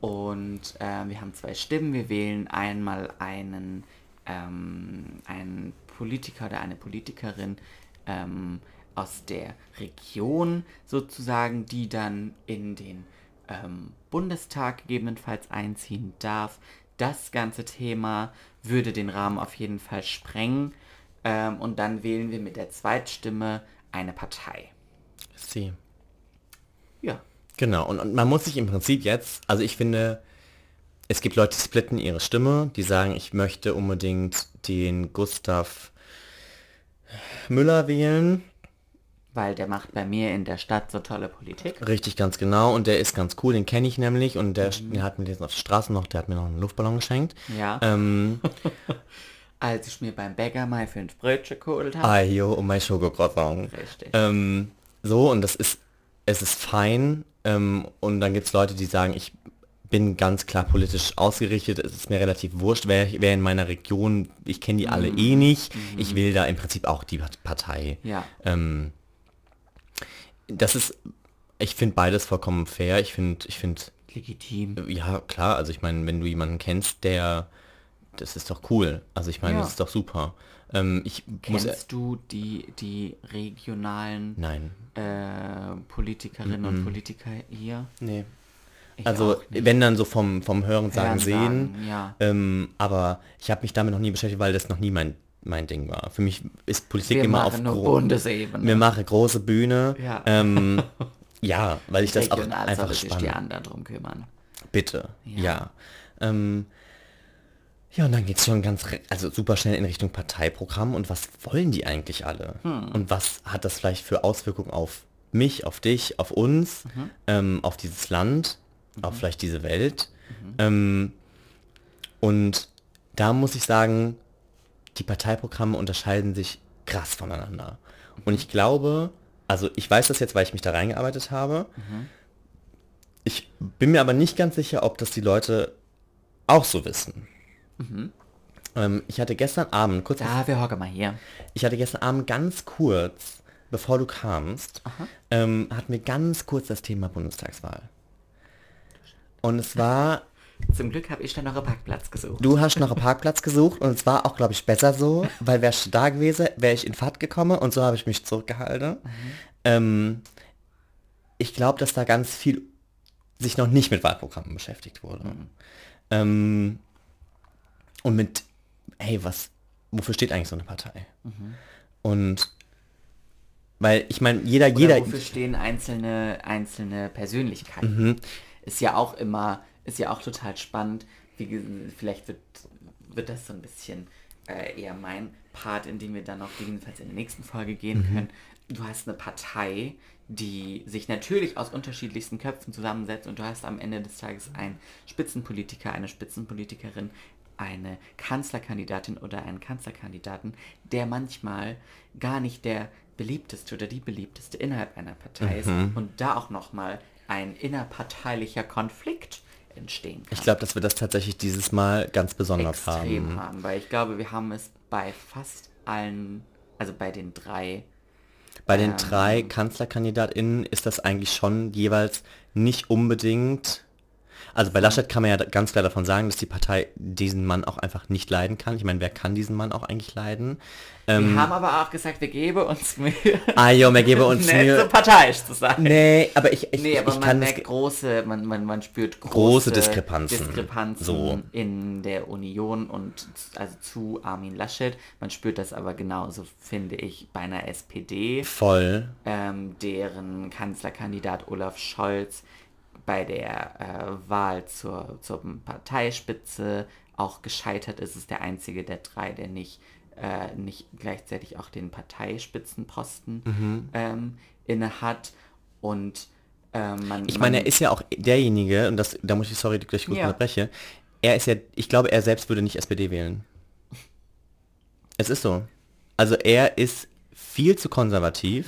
und äh, wir haben zwei Stimmen. Wir wählen einmal einen, ähm, einen Politiker oder eine Politikerin ähm, aus der Region sozusagen, die dann in den ähm, Bundestag gegebenenfalls einziehen darf. Das ganze Thema würde den Rahmen auf jeden Fall sprengen. Ähm, und dann wählen wir mit der Zweitstimme eine Partei. Sie. Ja. Genau, und, und man muss sich im Prinzip jetzt, also ich finde, es gibt Leute, die splitten ihre Stimme, die sagen, ich möchte unbedingt den Gustav Müller wählen. Weil der macht bei mir in der Stadt so tolle Politik. Richtig, ganz genau. Und der ist ganz cool, den kenne ich nämlich. Und der, der hat mir jetzt auf der Straße noch, der hat mir noch einen Luftballon geschenkt. Ja. Ähm, Als ich mir beim Bäcker mal fünf Brötchen geholt habe. Ayo, und mein Schokocroissant. Richtig. Ähm, so, und das ist, es ist fein. Ähm, und dann gibt es Leute, die sagen, ich bin ganz klar politisch ausgerichtet. Es ist mir relativ wurscht, wer, wer in meiner Region, ich kenne die alle eh nicht. Ich will da im Prinzip auch die Partei. Ja. Ähm, das ist, Ich finde beides vollkommen fair. Ich finde, ich finde, Legitim. ja klar, also ich meine, wenn du jemanden kennst, der, das ist doch cool. Also ich meine, Ja. das ist doch super. Ähm, ich muss, Kennst du die, die regionalen nein, äh, Politikerinnen und Politiker hier? nee. Ich Also wenn dann so vom, vom Hören sagen Hörensagen, sehen, ja. ähm, aber ich habe mich damit noch nie beschäftigt, weil das noch nie mein, mein Ding war. Für mich ist Politik Wir immer auf Bundesebene. Wir machen große Bühne. Ja. Ähm, ja, weil ich das auch einfach sich die spannend. anderen drum kümmern. Bitte. Ja. Ja. Ähm, ja, und dann geht es schon ganz, also super schnell in Richtung Parteiprogramm und was wollen die eigentlich alle? Hm. Und was hat das vielleicht für Auswirkungen auf mich, auf dich, auf uns, Mhm. ähm, auf dieses Land, auf vielleicht diese Welt? Ähm, und da muss ich sagen, die Parteiprogramme unterscheiden sich krass voneinander. Und ich glaube, also ich weiß das jetzt, weil ich mich da reingearbeitet habe. Ich bin mir aber nicht ganz sicher, ob das die Leute auch so wissen. Ähm, ich hatte gestern Abend, kurz, Da, wir hocken mal hier. ich hatte gestern Abend ganz kurz, bevor du kamst, ähm, hatten wir ganz kurz das Thema Bundestagswahl. Und es war Zum Glück habe ich dann noch einen Parkplatz gesucht. Du hast noch einen Parkplatz gesucht und es war auch, glaube ich, besser so, weil wärst du da gewesen, wäre ich in Fahrt gekommen und so habe ich mich zurückgehalten. Ähm, ich glaube, dass da ganz viel sich noch nicht mit Wahlprogrammen beschäftigt wurde. Ähm, und mit, hey, was, wofür steht eigentlich so eine Partei? Und weil ich meine, jeder, Oder jeder, wofür stehen einzelne, einzelne Persönlichkeiten? Mhm. Ist ja auch immer, ist ja auch total spannend. Wie, vielleicht wird, wird das so ein bisschen äh, eher mein Part, in dem wir dann noch gegebenenfalls in der nächsten Folge gehen Mhm. können. Du hast eine Partei, die sich natürlich aus unterschiedlichsten Köpfen zusammensetzt und du hast am Ende des Tages einen Spitzenpolitiker, eine Spitzenpolitikerin, eine Kanzlerkandidatin oder einen Kanzlerkandidaten, der manchmal gar nicht der beliebteste oder die beliebteste innerhalb einer Partei ist Mhm. und da auch nochmal ein innerparteilicher Konflikt entstehen kann. ich glaube, dass wir das tatsächlich dieses Mal ganz besonders extrem haben. haben, weil ich glaube, wir haben es bei fast allen, also bei den drei, Bei den Ähm. drei KanzlerkandidatInnen ist das eigentlich schon jeweils nicht unbedingt. Also bei Laschet kann man ja ganz klar davon sagen, dass die Partei diesen Mann auch einfach nicht leiden kann. Ich meine, wer kann diesen Mann auch eigentlich leiden? Ähm, wir haben aber auch gesagt, wir geben uns Mühe, ah jo, mir gebe uns nicht so Mühe. parteiisch zu sein. Nee, aber ich, ich, Nee, aber ich man kann merkt große, man, man, man spürt große, Große Diskrepanzen. Diskrepanzen So. in der Union und also zu Armin Laschet. Man spürt das aber genauso, finde ich, bei einer SPD, Voll. ähm, deren Kanzlerkandidat Olaf Scholz bei der äh, Wahl zur, zur Parteispitze auch gescheitert ist. ist der einzige der drei, der nicht, äh, nicht gleichzeitig auch den Parteispitzenposten Mhm. ähm, inne hat. Und ähm, man, Ich meine, man, er ist ja auch derjenige, und das, da muss ich, sorry, dass ich kurz Ja. unterbreche, er ist ja, ich glaube, er selbst würde nicht SPD wählen. Es ist so. Also er ist viel zu konservativ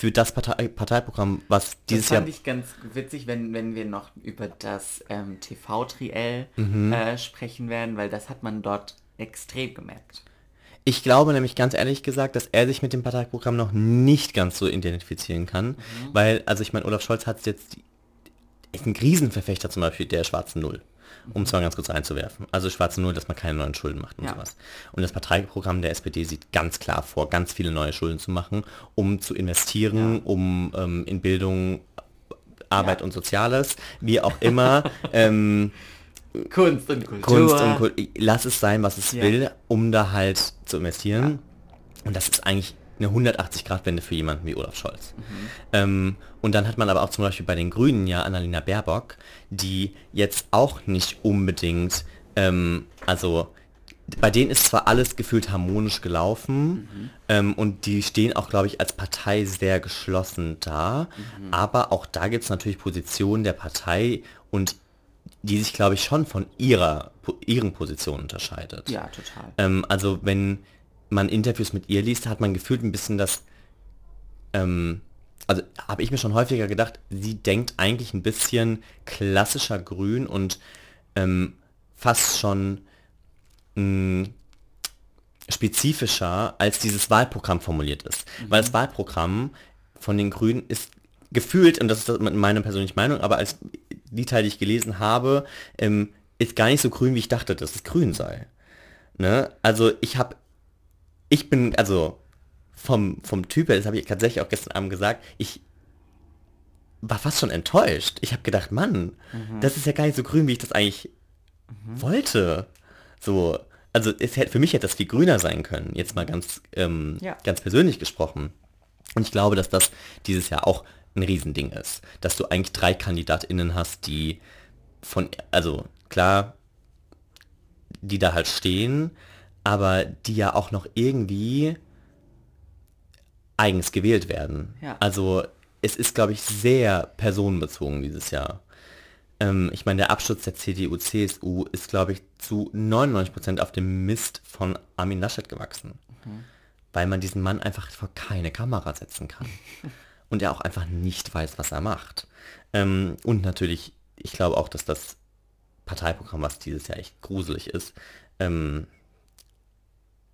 für das Partei Parteiprogramm, was dieses Mhm. das Jahr... fand ich ganz witzig, wenn, wenn wir noch über das ähm, TV-Triell Mhm. äh, sprechen werden, weil das hat man dort extrem gemerkt. Ich glaube nämlich ganz ehrlich gesagt, dass er sich mit dem Parteiprogramm noch nicht ganz so identifizieren kann, Mhm. weil, also ich meine, Olaf Scholz hat jetzt, ist ein Riesenverfechter zum Beispiel der schwarzen Null, um es mal ganz kurz einzuwerfen. Also schwarze Null, dass man keine neuen Schulden macht und Ja. sowas. Und das Parteiprogramm der SPD sieht ganz klar vor, ganz viele neue Schulden zu machen, um zu investieren, Ja. um ähm, in Bildung, Arbeit Ja. und Soziales, wie auch immer. ähm, Kunst und Kultur. Kunst und Kul lass es sein, was es will, um da halt zu investieren. Und das ist eigentlich eine 180-Grad-Wende für jemanden wie Olaf Scholz. Mhm. Ähm, und dann hat man aber auch zum Beispiel bei den Grünen ja Annalena Baerbock, die jetzt auch nicht unbedingt, ähm, also bei denen ist zwar alles gefühlt harmonisch gelaufen ähm, und die stehen auch, glaube ich, als Partei sehr geschlossen da, aber auch da gibt es natürlich Positionen der Partei und die sich, glaube ich, schon von ihrer, ihren Positionen unterscheidet. Ja, total. Ähm, also wenn man Interviews mit ihr liest, hat man gefühlt ein bisschen das, ähm, also habe ich mir schon häufiger gedacht, sie denkt eigentlich ein bisschen klassischer Grün und ähm, fast schon mh, spezifischer, als dieses Wahlprogramm formuliert ist. Weil das Wahlprogramm von den Grünen ist gefühlt, und das ist meine persönliche Meinung, aber als die Teile, die ich gelesen habe, ähm, ist gar nicht so grün, wie ich dachte, dass es grün sei. Ne? Also ich habe, ich bin, also vom, vom Typ her, das habe ich tatsächlich auch gestern Abend gesagt, ich war fast schon enttäuscht. Ich habe gedacht, Mann, mhm. das ist ja gar nicht so grün, wie ich das eigentlich mhm. wollte. So, also es hätte, für mich hätte das viel grüner sein können, jetzt mal ganz, ähm, ja. ganz persönlich gesprochen. Und ich glaube, dass das dieses Jahr auch ein Riesending ist, dass du eigentlich drei KandidatInnen hast, die von, also klar, die da halt stehen, aber die ja auch noch irgendwie eigens gewählt werden. Ja. Also es ist, glaube ich, sehr personenbezogen dieses Jahr. Ähm, ich meine, der Absturz der CDU, CSU ist, glaube ich, zu 99% auf dem Mist von Armin Laschet gewachsen. Mhm. Weil man diesen Mann einfach vor keine Kamera setzen kann. Und er auch einfach nicht weiß, was er macht. Ähm, und natürlich, ich glaube auch, dass das Parteiprogramm, was dieses Jahr echt gruselig ist, ähm,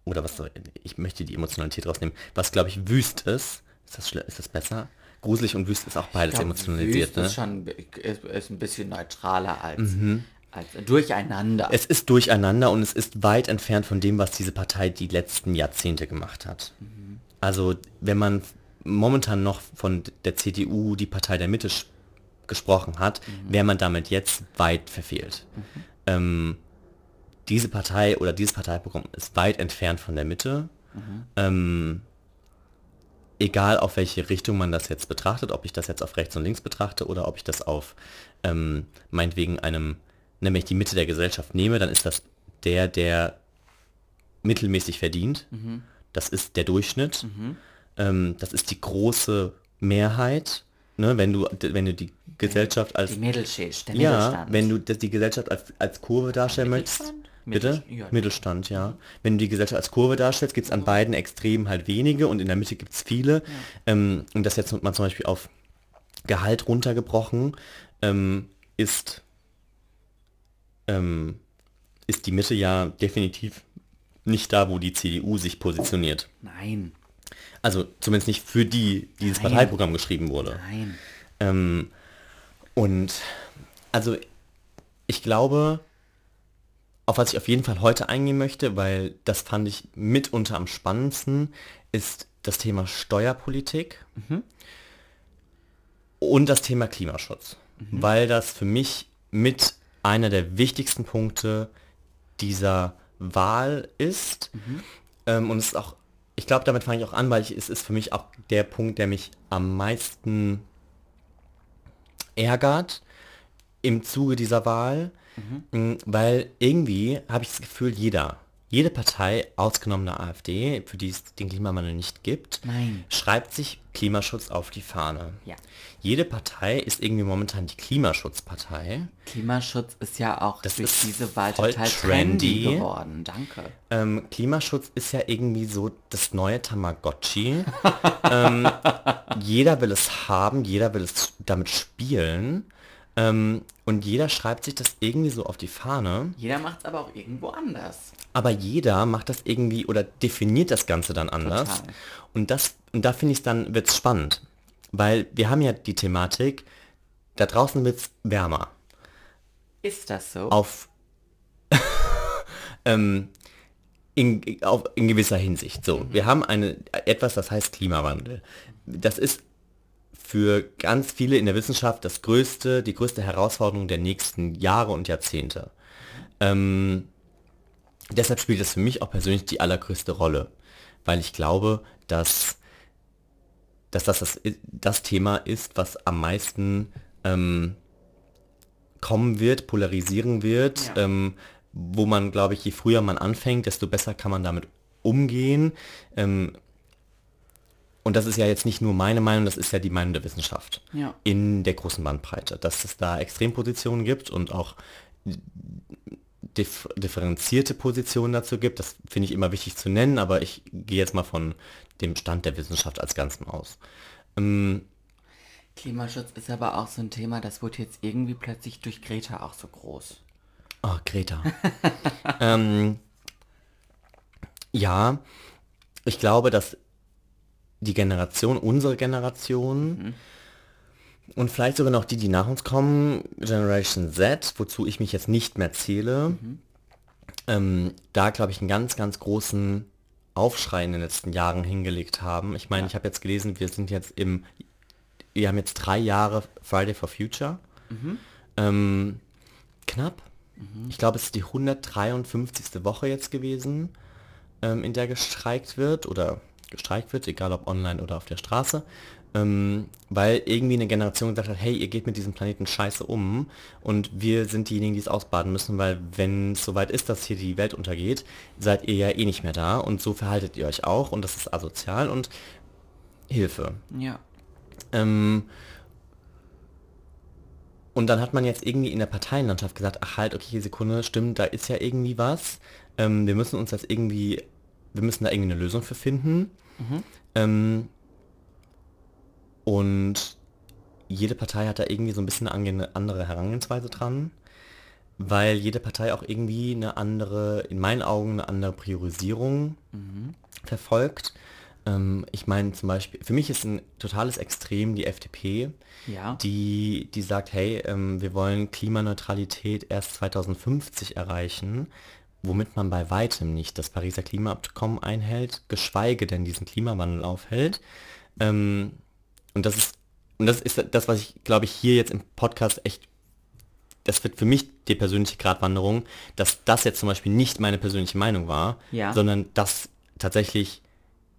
oder was, ich möchte die Emotionalität rausnehmen, was glaube ich wüst ist, ist das, ist das besser? Gruselig und wüst ist auch beides glaub, emotionalisiert. Wüst ne? ist schon ist, ist ein bisschen neutraler als, mhm. als durcheinander. Es ist durcheinander und es ist weit entfernt von dem, was diese Partei die letzten Jahrzehnte gemacht hat. Mhm. Also wenn man momentan noch von der CDU die Partei der Mitte gesprochen hat, mhm. wäre man damit jetzt weit verfehlt. Mhm. Ähm, diese Partei oder dieses Parteiprogramm ist weit entfernt von der Mitte. Mhm. Ähm, egal auf welche Richtung man das jetzt betrachtet, ob ich das jetzt auf rechts und links betrachte oder ob ich das auf ähm, meinetwegen einem, nämlich die Mitte der Gesellschaft nehme, dann ist das der, der mittelmäßig verdient. Mhm. Das ist der Durchschnitt. Mhm. Ähm, das ist die große Mehrheit. Ne, wenn du wenn du die Gesellschaft als die Mittelschicht, der ja, wenn du die Gesellschaft als, als Kurve darstellen möchtest, bitte ja, Mittelstand, ja. Wenn du die Gesellschaft als Kurve darstellst, gibt es an beiden Extremen halt wenige und in der Mitte gibt es viele. Ähm, und das jetzt mal zum Beispiel auf Gehalt runtergebrochen ähm, ist ähm, ist die Mitte ja definitiv nicht da, wo die CDU sich positioniert. Nein. Also zumindest nicht für die dieses Nein. Parteiprogramm geschrieben wurde. Nein. Ähm, und also ich glaube, auf was ich auf jeden Fall heute eingehen möchte, weil das fand ich mitunter am spannendsten, ist das Thema Steuerpolitik mhm. und das Thema Klimaschutz. Mhm. Weil das für mich mit einer der wichtigsten Punkte dieser Wahl ist. Mhm. Ähm, und es ist auch ich glaube, damit fange ich auch an, weil ich, es ist für mich auch der Punkt, der mich am meisten ärgert im Zuge dieser Wahl, mhm. Weil irgendwie habe ich das Gefühl, jeder, jede Partei, ausgenommen der AfD, für die es den Klimawandel nicht gibt, Nein. schreibt sich Klimaschutz auf die Fahne. Ja. Jede Partei ist irgendwie momentan die Klimaschutzpartei. Klimaschutz ist ja auch das durch ist diese Wahl total trendy, trendy geworden. Danke. Ähm, Klimaschutz ist ja irgendwie so das neue Tamagotchi. ähm, jeder will es haben, jeder will es damit spielen. Ähm, und jeder schreibt sich das irgendwie so auf die Fahne. Jeder macht es aber auch irgendwo anders. Aber jeder macht das irgendwie oder definiert das Ganze dann anders. Total. Und das, und da finde ich dann, wird es spannend. Weil wir haben ja die Thematik, da draußen wird es wärmer. Ist das so? Auf, ähm, in, auf, in gewisser Hinsicht. So, mhm. wir haben eine, etwas, das heißt Klimawandel. Das ist für ganz viele in der Wissenschaft das größte, die größte Herausforderung der nächsten Jahre und Jahrzehnte. Ähm, deshalb spielt es für mich auch persönlich die allergrößte Rolle, weil ich glaube, dass, dass das, das das Thema ist, was am meisten ähm, kommen wird, polarisieren wird, ja. ähm, wo man, glaube ich, je früher man anfängt, desto besser kann man damit umgehen. Ähm, und das ist ja jetzt nicht nur meine Meinung, das ist ja die Meinung der Wissenschaft ja. in der großen Bandbreite, dass es da Extrempositionen gibt und auch dif differenzierte Positionen dazu gibt. Das finde ich immer wichtig zu nennen, aber ich gehe jetzt mal von dem Stand der Wissenschaft als Ganzen aus. Ähm, Klimaschutz ist aber auch so ein Thema, das wurde jetzt irgendwie plötzlich durch Greta auch so groß. Oh, Greta. ähm, ja, ich glaube, dass die Generation, unsere Generation, mhm. Und vielleicht sogar noch die, die nach uns kommen, Generation Z, wozu ich mich jetzt nicht mehr zähle. Mhm. Ähm, da, glaube ich, einen ganz, ganz großen Aufschrei in den letzten Jahren hingelegt haben. Ich meine, ja. ich habe jetzt gelesen, wir sind jetzt im, wir haben jetzt drei Jahre Friday for Future. Mhm. Ähm, knapp. Mhm. Ich glaube, es ist die 153. Woche jetzt gewesen, ähm, in der gestreikt wird oder gestreikt wird, egal ob online oder auf der Straße ähm, weil irgendwie eine Generation gesagt hat, hey, ihr geht mit diesem Planeten scheiße um und wir sind diejenigen, die es ausbaden müssen, weil wenn es soweit ist, dass hier die Welt untergeht, seid ihr ja eh nicht mehr da und so verhaltet ihr euch auch und das ist asozial und Hilfe. Ja. Ähm, und dann hat man jetzt irgendwie in der Parteienlandschaft gesagt, ach halt, okay, Sekunde, stimmt, da ist ja irgendwie was. Ähm, wir müssen uns das irgendwie, wir müssen da irgendwie eine Lösung für finden. Mhm. Ähm, und jede Partei hat da irgendwie so ein bisschen eine andere Herangehensweise dran, weil jede Partei auch irgendwie eine andere, in meinen Augen eine andere Priorisierung mhm. verfolgt. Ähm, ich meine zum Beispiel, für mich ist ein totales Extrem die FDP, ja. die, die sagt, hey, ähm, wir wollen Klimaneutralität erst 2050 erreichen, womit man bei weitem nicht das Pariser Klimaabkommen einhält, geschweige denn diesen Klimawandel aufhält. Ähm, und das ist, und das ist das, was ich, glaube ich, hier jetzt im Podcast echt, das wird für mich die persönliche Gratwanderung, dass das jetzt zum Beispiel nicht meine persönliche Meinung war, ja. sondern dass tatsächlich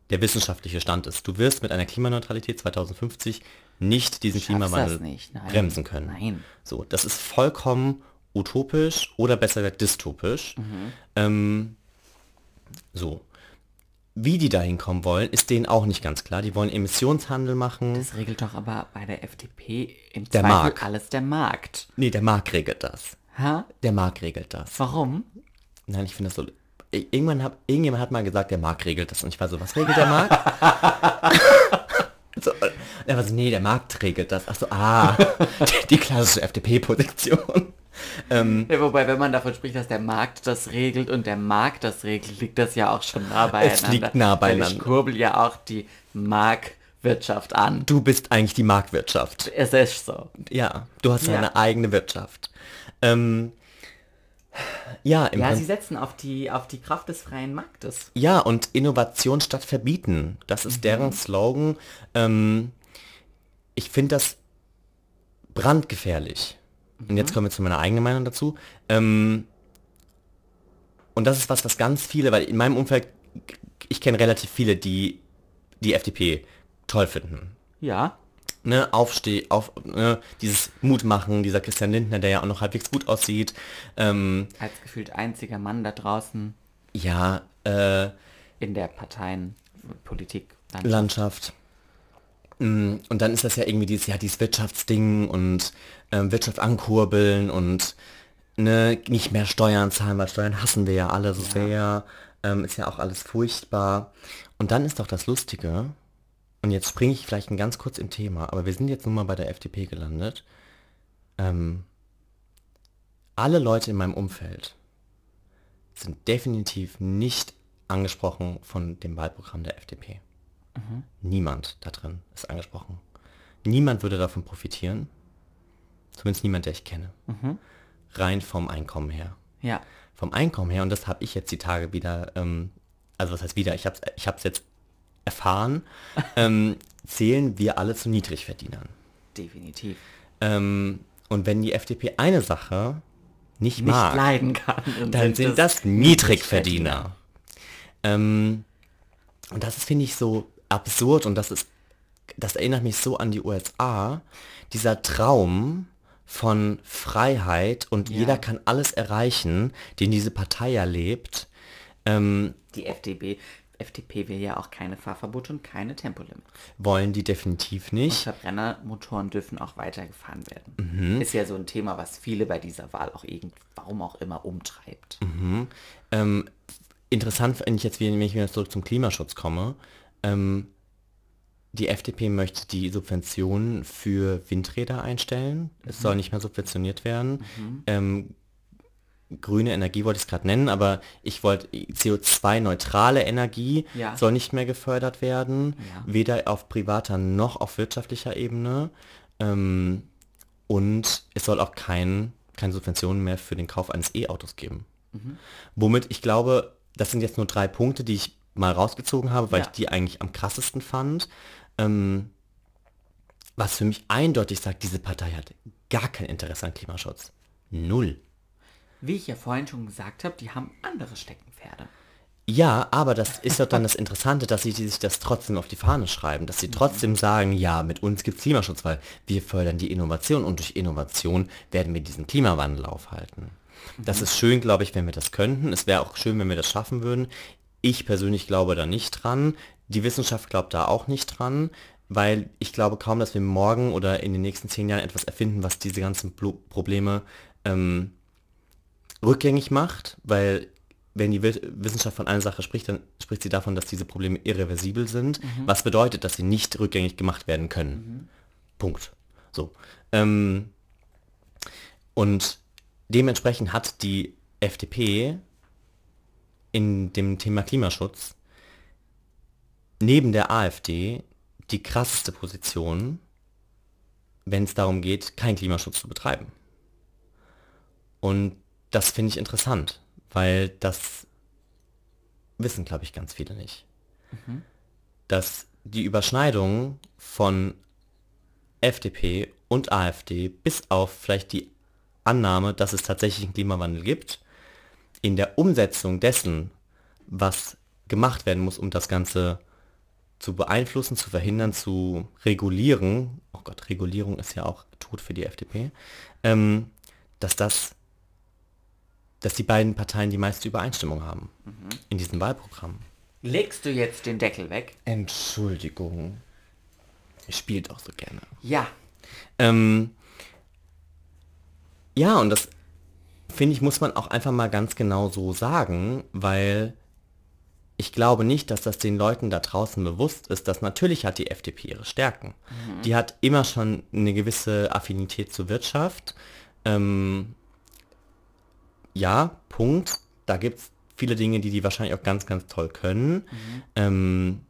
der wissenschaftliche Stand ist. Du wirst mit einer Klimaneutralität 2050 nicht diesen Klimawandel nicht. bremsen können. Nein. So, das ist vollkommen utopisch oder besser gesagt dystopisch. Mhm. Ähm, so. Wie die da hinkommen wollen, ist denen auch nicht ganz klar. Die wollen Emissionshandel machen. Das regelt doch aber bei der FDP im der Zweifel Markt. alles der Markt. Nee, der Markt regelt das. Ha? Der Markt regelt das. Warum? Nein, ich finde das so... Irgendwann hab, irgendjemand hat mal gesagt, der Markt regelt das. Und ich war so, was regelt der Markt? so, er war so, nee, der Markt regelt das. Ach so, ah, die, die klassische FDP-Position. Ähm, ja, wobei, wenn man davon spricht, dass der Markt das regelt und der Markt das regelt, liegt das ja auch schon nah beieinander. Es liegt nah beieinander. ich kurbel ja auch die Marktwirtschaft an. Du bist eigentlich die Marktwirtschaft. Es ist so. Ja, du hast ja. deine eigene Wirtschaft. Ähm, ja, ja, sie setzen auf die, auf die Kraft des freien Marktes. Ja, und Innovation statt verbieten. Das ist mhm. deren Slogan. Ähm, ich finde das brandgefährlich. Und jetzt mhm. kommen wir zu meiner eigenen Meinung dazu. Ähm, und das ist was, was ganz viele, weil in meinem Umfeld, ich kenne relativ viele, die die FDP toll finden. Ja. Ne, Aufsteh, auf, ne, dieses Mutmachen, dieser Christian Lindner, der ja auch noch halbwegs gut aussieht. Ähm, Als gefühlt einziger Mann da draußen. Ja, äh, In der Parteienpolitik. Landschaft. Landschaft. Mm, und dann ist das ja irgendwie dieses, ja, dieses Wirtschaftsding und ähm, Wirtschaft ankurbeln und ne, nicht mehr Steuern zahlen, weil Steuern hassen wir ja alle so ja. sehr. Ähm, ist ja auch alles furchtbar. Und dann ist doch das Lustige, und jetzt springe ich vielleicht ein ganz kurz im Thema, aber wir sind jetzt nun mal bei der FDP gelandet. Ähm, alle Leute in meinem Umfeld sind definitiv nicht angesprochen von dem Wahlprogramm der FDP. Mhm. Niemand da drin ist angesprochen. Niemand würde davon profitieren. Zumindest niemand, der ich kenne. Mhm. Rein vom Einkommen her. Ja. Vom Einkommen her, und das habe ich jetzt die Tage wieder, ähm, also was heißt wieder, ich habe es ich hab's jetzt erfahren, ähm, zählen wir alle zu Niedrigverdienern. Definitiv. Ähm, und wenn die FDP eine Sache nicht, nicht mag, leiden kann, dann sind das, das Niedrigverdiener. Ähm, und das ist, finde ich, so absurd und das ist, das erinnert mich so an die USA. Dieser Traum von Freiheit und ja. jeder kann alles erreichen, den diese Partei erlebt. Ähm, die FDP, FDP will ja auch keine Fahrverbote und keine Tempolimits. Wollen die definitiv nicht. Und Verbrennermotoren dürfen auch weitergefahren werden. Mhm. Ist ja so ein Thema, was viele bei dieser Wahl auch irgend, warum auch immer umtreibt. Mhm. Ähm, interessant, wenn ich jetzt wieder, wenn ich wieder zurück zum Klimaschutz komme, ähm, die FDP möchte die Subventionen für Windräder einstellen. Mhm. Es soll nicht mehr subventioniert werden. Mhm. Ähm, grüne Energie wollte ich es gerade nennen, aber ich wollte CO2-neutrale Energie ja. soll nicht mehr gefördert werden, ja. weder auf privater noch auf wirtschaftlicher Ebene. Ähm, und es soll auch kein, keine Subventionen mehr für den Kauf eines E-Autos geben. Womit ich glaube, das sind jetzt nur drei Punkte, die ich mal rausgezogen habe, weil Ja. ich die eigentlich am krassesten fand. Ähm, was für mich eindeutig sagt, diese Partei hat gar kein Interesse an Klimaschutz. Null. Wie ich ja vorhin schon gesagt habe, die haben andere Steckenpferde. Ja, aber das ist doch dann das Interessante, dass sie sich das trotzdem auf die Fahne schreiben, dass sie trotzdem sagen, ja, mit uns gibt es Klimaschutz, weil wir fördern die Innovation und durch Innovation werden wir diesen Klimawandel aufhalten. Das ist schön, glaube ich, wenn wir das könnten. Es wäre auch schön, wenn wir das schaffen würden. Ich persönlich glaube da nicht dran. Die Wissenschaft glaubt da auch nicht dran, weil ich glaube kaum, dass wir morgen oder in den nächsten zehn Jahren etwas erfinden, was diese ganzen Probleme ähm, rückgängig macht, weil wenn die Wi- Wissenschaft von einer Sache spricht, dann spricht sie davon, dass diese Probleme irreversibel sind, was bedeutet, dass sie nicht rückgängig gemacht werden können. Punkt. So. Ähm, und dementsprechend hat die FDP in dem Thema Klimaschutz neben der AfD die krasseste Position, wenn es darum geht, keinen Klimaschutz zu betreiben. Und das finde ich interessant, weil das wissen, glaube ich, ganz viele nicht. Dass die Überschneidung von FDP und AfD bis auf vielleicht die Annahme, dass es tatsächlich einen Klimawandel gibt, in der Umsetzung dessen, was gemacht werden muss, um das Ganze zu beeinflussen, zu verhindern, zu regulieren, oh Gott, Regulierung ist ja auch tot für die FDP, ähm, dass das, dass die beiden Parteien die meiste Übereinstimmung haben in diesem Wahlprogramm. Legst du jetzt den Deckel weg? Entschuldigung. Ihr spielt auch so gerne. Ja. Ähm, ja, und das finde ich, muss man auch einfach mal ganz genau so sagen, weil ich glaube nicht, dass das den Leuten da draußen bewusst ist, dass natürlich hat die FDP ihre Stärken. Die hat immer schon eine gewisse Affinität zur Wirtschaft. Ähm, ja, Punkt. Da gibt es viele Dinge, die die wahrscheinlich auch ganz, ganz toll können. Ähm,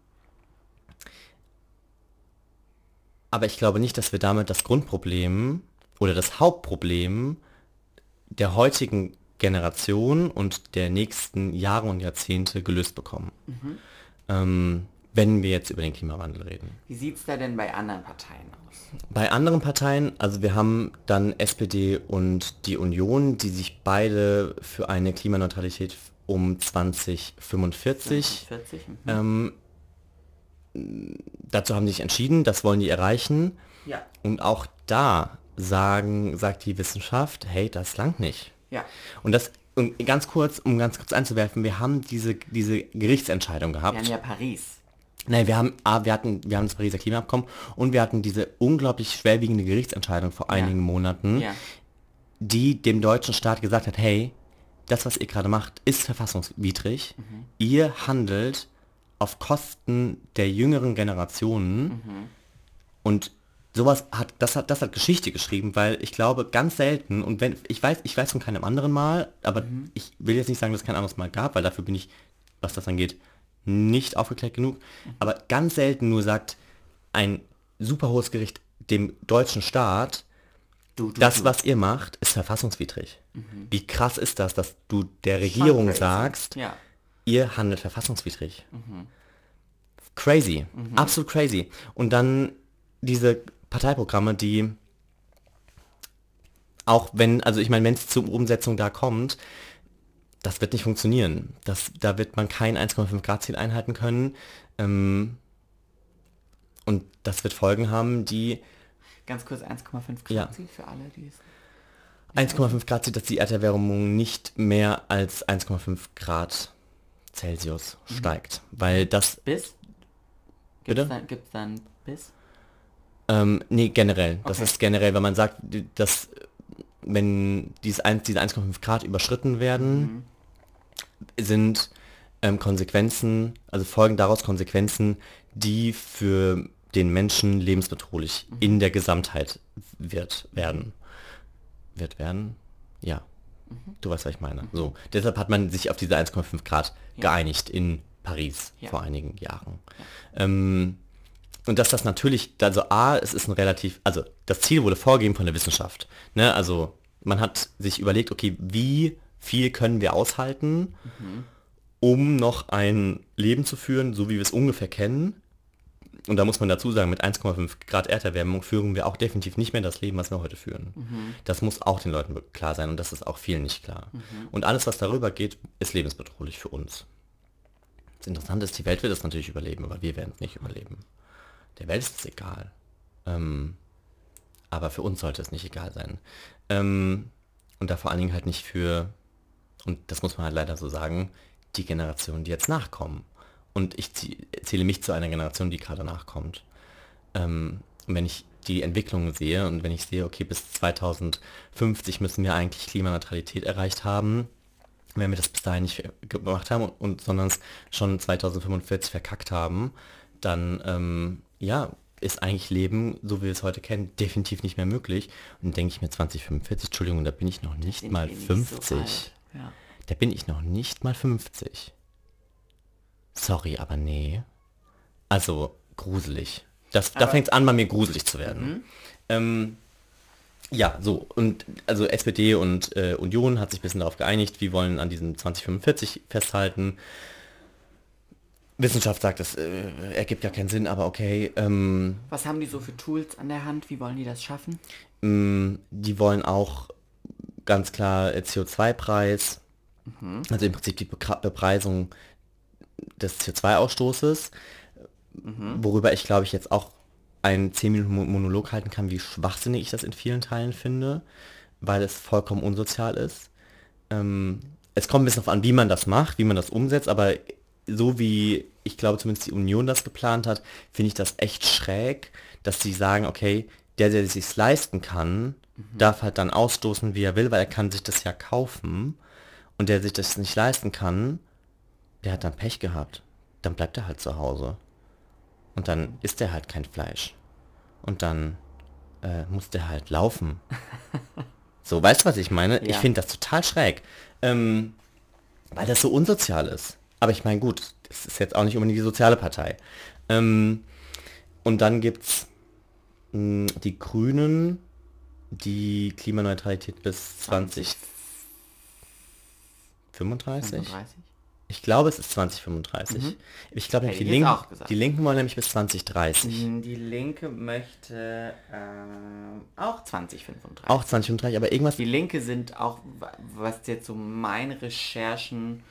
aber ich glaube nicht, dass wir damit das Grundproblem oder das Hauptproblem der heutigen Generation und der nächsten Jahre und Jahrzehnte gelöst bekommen. Ähm, wenn wir jetzt über den Klimawandel reden. Wie sieht's da denn bei anderen Parteien aus? Bei anderen Parteien, also wir haben dann SPD und die Union, die sich beide für eine Klimaneutralität um 2045 40? Mhm. ähm, dazu haben die sich entschieden, das wollen die erreichen. Ja. Und auch da sagen, sagt die Wissenschaft, hey, das langt nicht. Ja. Und das, und ganz kurz, um ganz kurz einzuwerfen, wir haben diese, diese Gerichtsentscheidung Wir gehabt. haben ja Paris. Nein, wir haben, ah, wir hatten, wir haben das Pariser Klimaabkommen und wir hatten diese unglaublich schwerwiegende Gerichtsentscheidung vor einigen Monaten, Ja. die dem deutschen Staat gesagt hat, hey, das, was ihr gerade macht, ist verfassungswidrig. Ihr handelt auf Kosten der jüngeren Generationen und sowas hat das hat das hat Geschichte geschrieben, weil ich glaube ganz selten und wenn ich weiß ich weiß von keinem anderen Mal, aber ich will jetzt nicht sagen, dass es kein anderes Mal gab, weil dafür bin ich, was das angeht, nicht aufgeklärt genug. Aber ganz selten nur sagt ein super hohes Gericht dem deutschen Staat, Du, du, das, du. was ihr macht, ist verfassungswidrig. Wie krass ist das, dass du der Regierung sagst, Ja. ihr handelt verfassungswidrig. Crazy. Absolut crazy. Und dann diese Parteiprogramme, die auch wenn, also ich meine, wenn es zur Umsetzung da kommt, das wird nicht funktionieren. Das, da wird man kein 1,5 Grad Ziel einhalten können. Ähm, und das wird Folgen haben, die Ganz kurz 1,5 Grad Ja. Ziel für alle, die es... 1,5 Grad Ziel, dass die Erderwärmung nicht mehr als 1,5 Grad Celsius steigt. Weil das, Bis? Gibt's Bitte? Dann, gibt's dann bis? Ähm, nee, generell. Das Okay. ist generell, wenn man sagt, dass wenn dieses, ein- diese 1,5 Grad überschritten werden, sind ähm, Konsequenzen, also folgen daraus Konsequenzen, die für den Menschen lebensbedrohlich in der Gesamtheit wird werden. Wird werden? Ja. Du weißt, was ich meine. So. Deshalb hat man sich auf diese 1,5 Grad Ja. geeinigt in Paris Ja. vor einigen Jahren. Ähm, und dass das natürlich, also A, es ist ein relativ, also das Ziel wurde vorgegeben von der Wissenschaft. Ne? Also man hat sich überlegt, okay, wie viel können wir aushalten, mhm. um noch ein Leben zu führen, so wie wir es ungefähr kennen. Und da muss man dazu sagen, mit 1,5 Grad Erderwärmung führen wir auch definitiv nicht mehr das Leben, was wir heute führen. Mhm. Das muss auch den Leuten klar sein und das ist auch vielen nicht klar. Mhm. Und alles, was darüber geht, ist lebensbedrohlich für uns. Das Interessante ist, die Welt wird es natürlich überleben, aber wir werden es nicht überleben. Der Welt ist es egal. Ähm, aber für uns sollte es nicht egal sein. Ähm, und da vor allen Dingen halt nicht für, und das muss man halt leider so sagen, die Generationen, die jetzt nachkommen. Und ich zähle mich zu einer Generation, die gerade nachkommt. Ähm, wenn ich die Entwicklungen sehe und wenn ich sehe, okay, bis 2050 müssen wir eigentlich Klimaneutralität erreicht haben, wenn wir das bis dahin nicht gemacht haben und, und sondern es schon 2045 verkackt haben, dann ähm, ja, ist eigentlich Leben, so wie wir es heute kennen, definitiv nicht mehr möglich. Und denke ich mir 2045, Entschuldigung, da bin ich noch nicht mal 50. So ja. Da bin ich noch nicht mal 50. Sorry, aber nee. Also gruselig. Das, da fängt es an, bei mir gruselig zu werden. Mhm. Ähm, ja, so. Und also SPD und äh, Union hat sich ein bisschen darauf geeinigt, wir wollen an diesem 2045 festhalten. Wissenschaft sagt, das äh, ergibt ja keinen Sinn, aber okay. Ähm, Was haben die so für Tools an der Hand? Wie wollen die das schaffen? Ähm, die wollen auch ganz klar CO2-Preis, mhm. also im Prinzip die Be Bepreisung des CO2-Ausstoßes, mhm. worüber ich glaube ich jetzt auch einen 10 Minuten Monolog halten kann, wie schwachsinnig ich das in vielen Teilen finde, weil es vollkommen unsozial ist. Ähm, es kommt ein bisschen darauf an, wie man das macht, wie man das umsetzt, aber so wie ich glaube zumindest die Union das geplant hat, finde ich das echt schräg, dass sie sagen, okay, der, der sich leisten kann, mhm. darf halt dann ausstoßen, wie er will, weil er kann sich das ja kaufen. Und der sich das nicht leisten kann, der hat dann Pech gehabt. Dann bleibt er halt zu Hause. Und dann isst er halt kein Fleisch. Und dann äh, muss der halt laufen. so, weißt du, was ich meine? Ja. Ich finde das total schräg. Ähm, weil das so unsozial ist. Aber ich meine, gut, das ist jetzt auch nicht unbedingt die soziale Partei. Ähm, und dann gibt es hm, die Grünen, die Klimaneutralität bis 2035. 35? Ich glaube, es ist 2035. Mhm. Ich glaube, die, Link die Linken wollen nämlich bis 2030. Hm, die Linke möchte äh, auch 2035. Auch 2035, aber irgendwas... Die Linke sind auch, was jetzt so meine Recherchen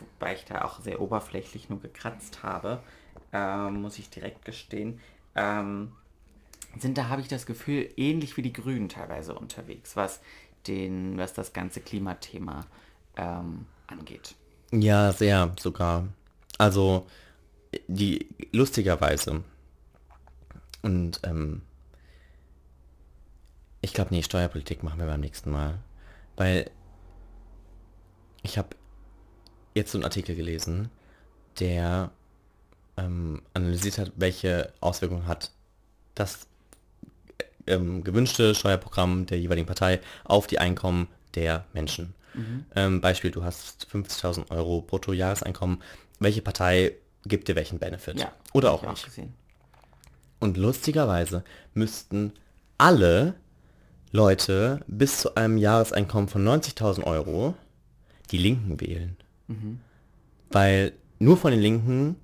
wobei ich da auch sehr oberflächlich nur gekratzt habe, ähm, muss ich direkt gestehen, ähm, sind da, habe ich das Gefühl, ähnlich wie die Grünen teilweise unterwegs, was, den, was das ganze Klimathema ähm, angeht. Ja, sehr sogar. Also, die lustigerweise. Und ähm, ich glaube, nee, Steuerpolitik machen wir beim nächsten Mal. Weil ich habe jetzt so einen Artikel gelesen, der ähm, analysiert hat, welche Auswirkungen hat das ähm, gewünschte Steuerprogramm der jeweiligen Partei auf die Einkommen der Menschen. Mhm. Ähm, Beispiel, du hast 50.000 Euro Bruttojahreseinkommen. Welche Partei gibt dir welchen Benefit? Ja, Oder auch nicht. Auch Und lustigerweise müssten alle Leute bis zu einem Jahreseinkommen von 90.000 Euro die Linken wählen. Mhm. Weil nur von den Linken,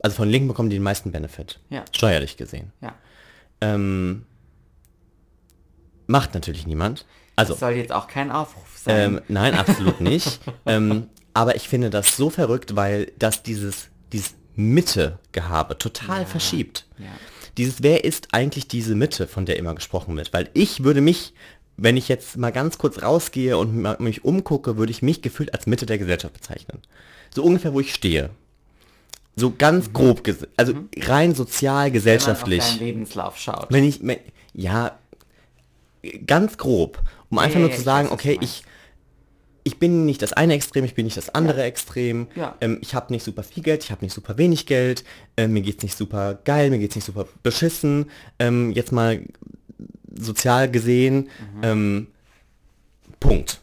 also von den Linken bekommen die den meisten Benefit. Ja. Steuerlich gesehen. Ja. Ähm, macht natürlich niemand. Also, das soll jetzt auch kein Aufruf sein. Ähm, nein, absolut nicht. ähm, aber ich finde das so verrückt, weil das dieses, dieses Mitte-Gehabe total ja. verschiebt. Ja. Dieses, wer ist eigentlich diese Mitte, von der immer gesprochen wird? Weil ich würde mich wenn ich jetzt mal ganz kurz rausgehe und mich umgucke, würde ich mich gefühlt als Mitte der Gesellschaft bezeichnen. So ungefähr, wo ich stehe. So ganz mhm. grob, also mhm. rein sozial, gesellschaftlich. Wenn man auf Lebenslauf schaut. Wenn ich, ja, ganz grob, um einfach ja, nur zu sagen, weiß, okay, ich, ich bin nicht das eine Extrem, ich bin nicht das andere ja. Extrem. Ja. Ähm, ich habe nicht super viel Geld, ich habe nicht super wenig Geld, äh, mir geht's nicht super geil, mir geht's nicht super beschissen. Ähm, jetzt mal sozial gesehen. Mhm. Ähm, Punkt.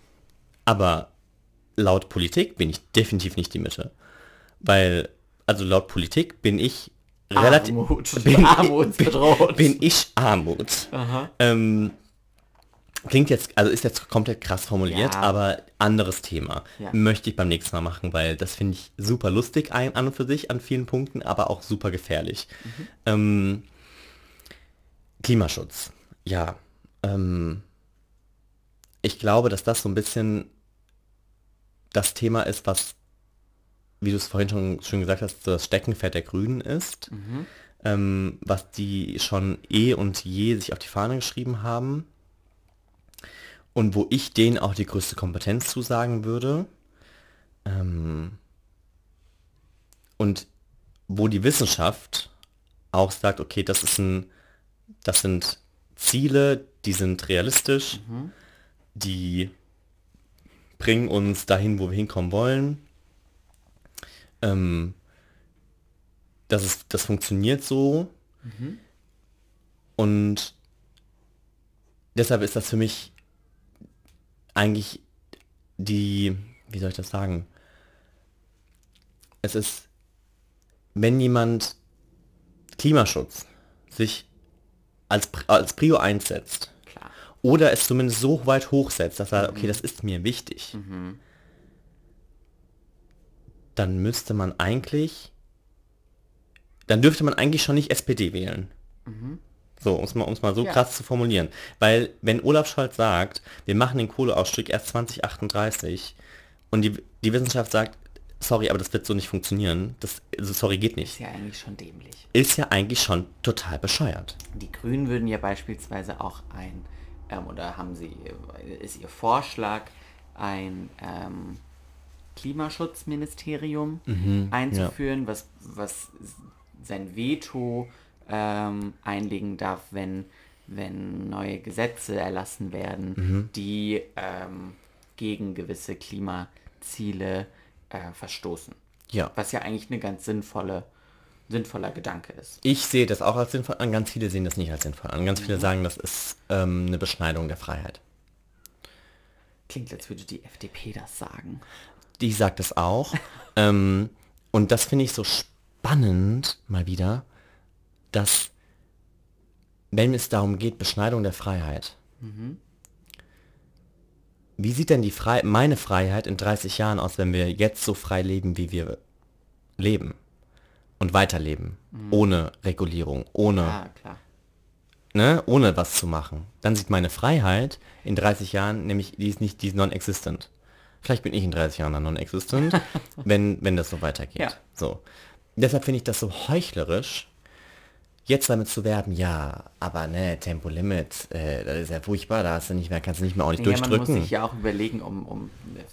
Aber laut Politik bin ich definitiv nicht die Mitte. Weil, also laut Politik bin ich relativ Armut. bin, Armutsbedroht. bin ich Armut. Ähm, klingt jetzt, also ist jetzt komplett krass formuliert, Ja. aber anderes Thema. Ja. Möchte ich beim nächsten Mal machen, weil das finde ich super lustig ein, an und für sich an vielen Punkten, aber auch super gefährlich. Mhm. Ähm, Klimaschutz. Ja. Ähm, ich glaube, dass das so ein bisschen das Thema ist, was, wie du es vorhin schon schön gesagt hast, das Steckenpferd der Grünen ist, ähm, was die schon eh und je sich auf die Fahne geschrieben haben und wo ich denen auch die größte Kompetenz zusagen würde ähm, und wo die Wissenschaft auch sagt, okay, das ist ein, das sind Ziele, die sind realistisch, die bringen uns dahin, wo wir hinkommen wollen. Ähm, das, ist, das funktioniert so. Und deshalb ist das für mich eigentlich die, wie soll ich das sagen? Es ist, wenn jemand Klimaschutz sich als, als Prio einsetzt, Klar. oder es zumindest so weit hochsetzt, dass er, okay, das ist mir wichtig, dann müsste man eigentlich, dann dürfte man eigentlich schon nicht SPD wählen. So, um es mal, um's mal so Ja. krass zu formulieren. Weil, wenn Olaf Scholz sagt, wir machen den Kohleausstieg erst 2038 und die, die Wissenschaft sagt, sorry, aber das wird so nicht funktionieren, das, also sorry, geht nicht, Ist ja eigentlich schon dämlich. ist ja eigentlich schon total bescheuert. Die Grünen würden ja beispielsweise auch ein, ähm, oder haben sie, ist ihr Vorschlag, ein ähm, Klimaschutzministerium einzuführen, was, was sein Veto ähm, einlegen darf, wenn, wenn neue Gesetze erlassen werden, die ähm, gegen gewisse Klimaziele äh, verstoßen. Ja. Was ja eigentlich eine ganz sinnvolle, sinnvoller Gedanke ist. Ich sehe das auch als sinnvoll an, ganz viele sehen das nicht als sinnvoll an. Ganz viele sagen, das ist ähm, eine Beschneidung der Freiheit. Klingt, als würde die FDP das sagen. Die sagt es auch. ähm, und das finde ich so spannend, mal wieder, dass, wenn es darum geht, Beschneidung der Freiheit, wie sieht denn die Frei meine Freiheit in 30 Jahren aus, wenn wir jetzt so frei leben, wie wir leben? Und weiterleben. Ohne Regulierung, ohne klar. ne, ohne was zu machen, dann sieht meine Freiheit in 30 Jahren, nämlich die ist nicht, die ist non-existent. Vielleicht bin ich in 30 Jahren dann non-existent, wenn, wenn das so weitergeht. Ja. So. Deshalb finde ich das so heuchlerisch, jetzt damit zu werben, ja, aber ne, Tempolimit, äh, das ist ja furchtbar, da hast du nicht mehr, kannst du nicht mehr ordentlich Ja, man muss durchdrücken. sich ja auch überlegen, um, um äh,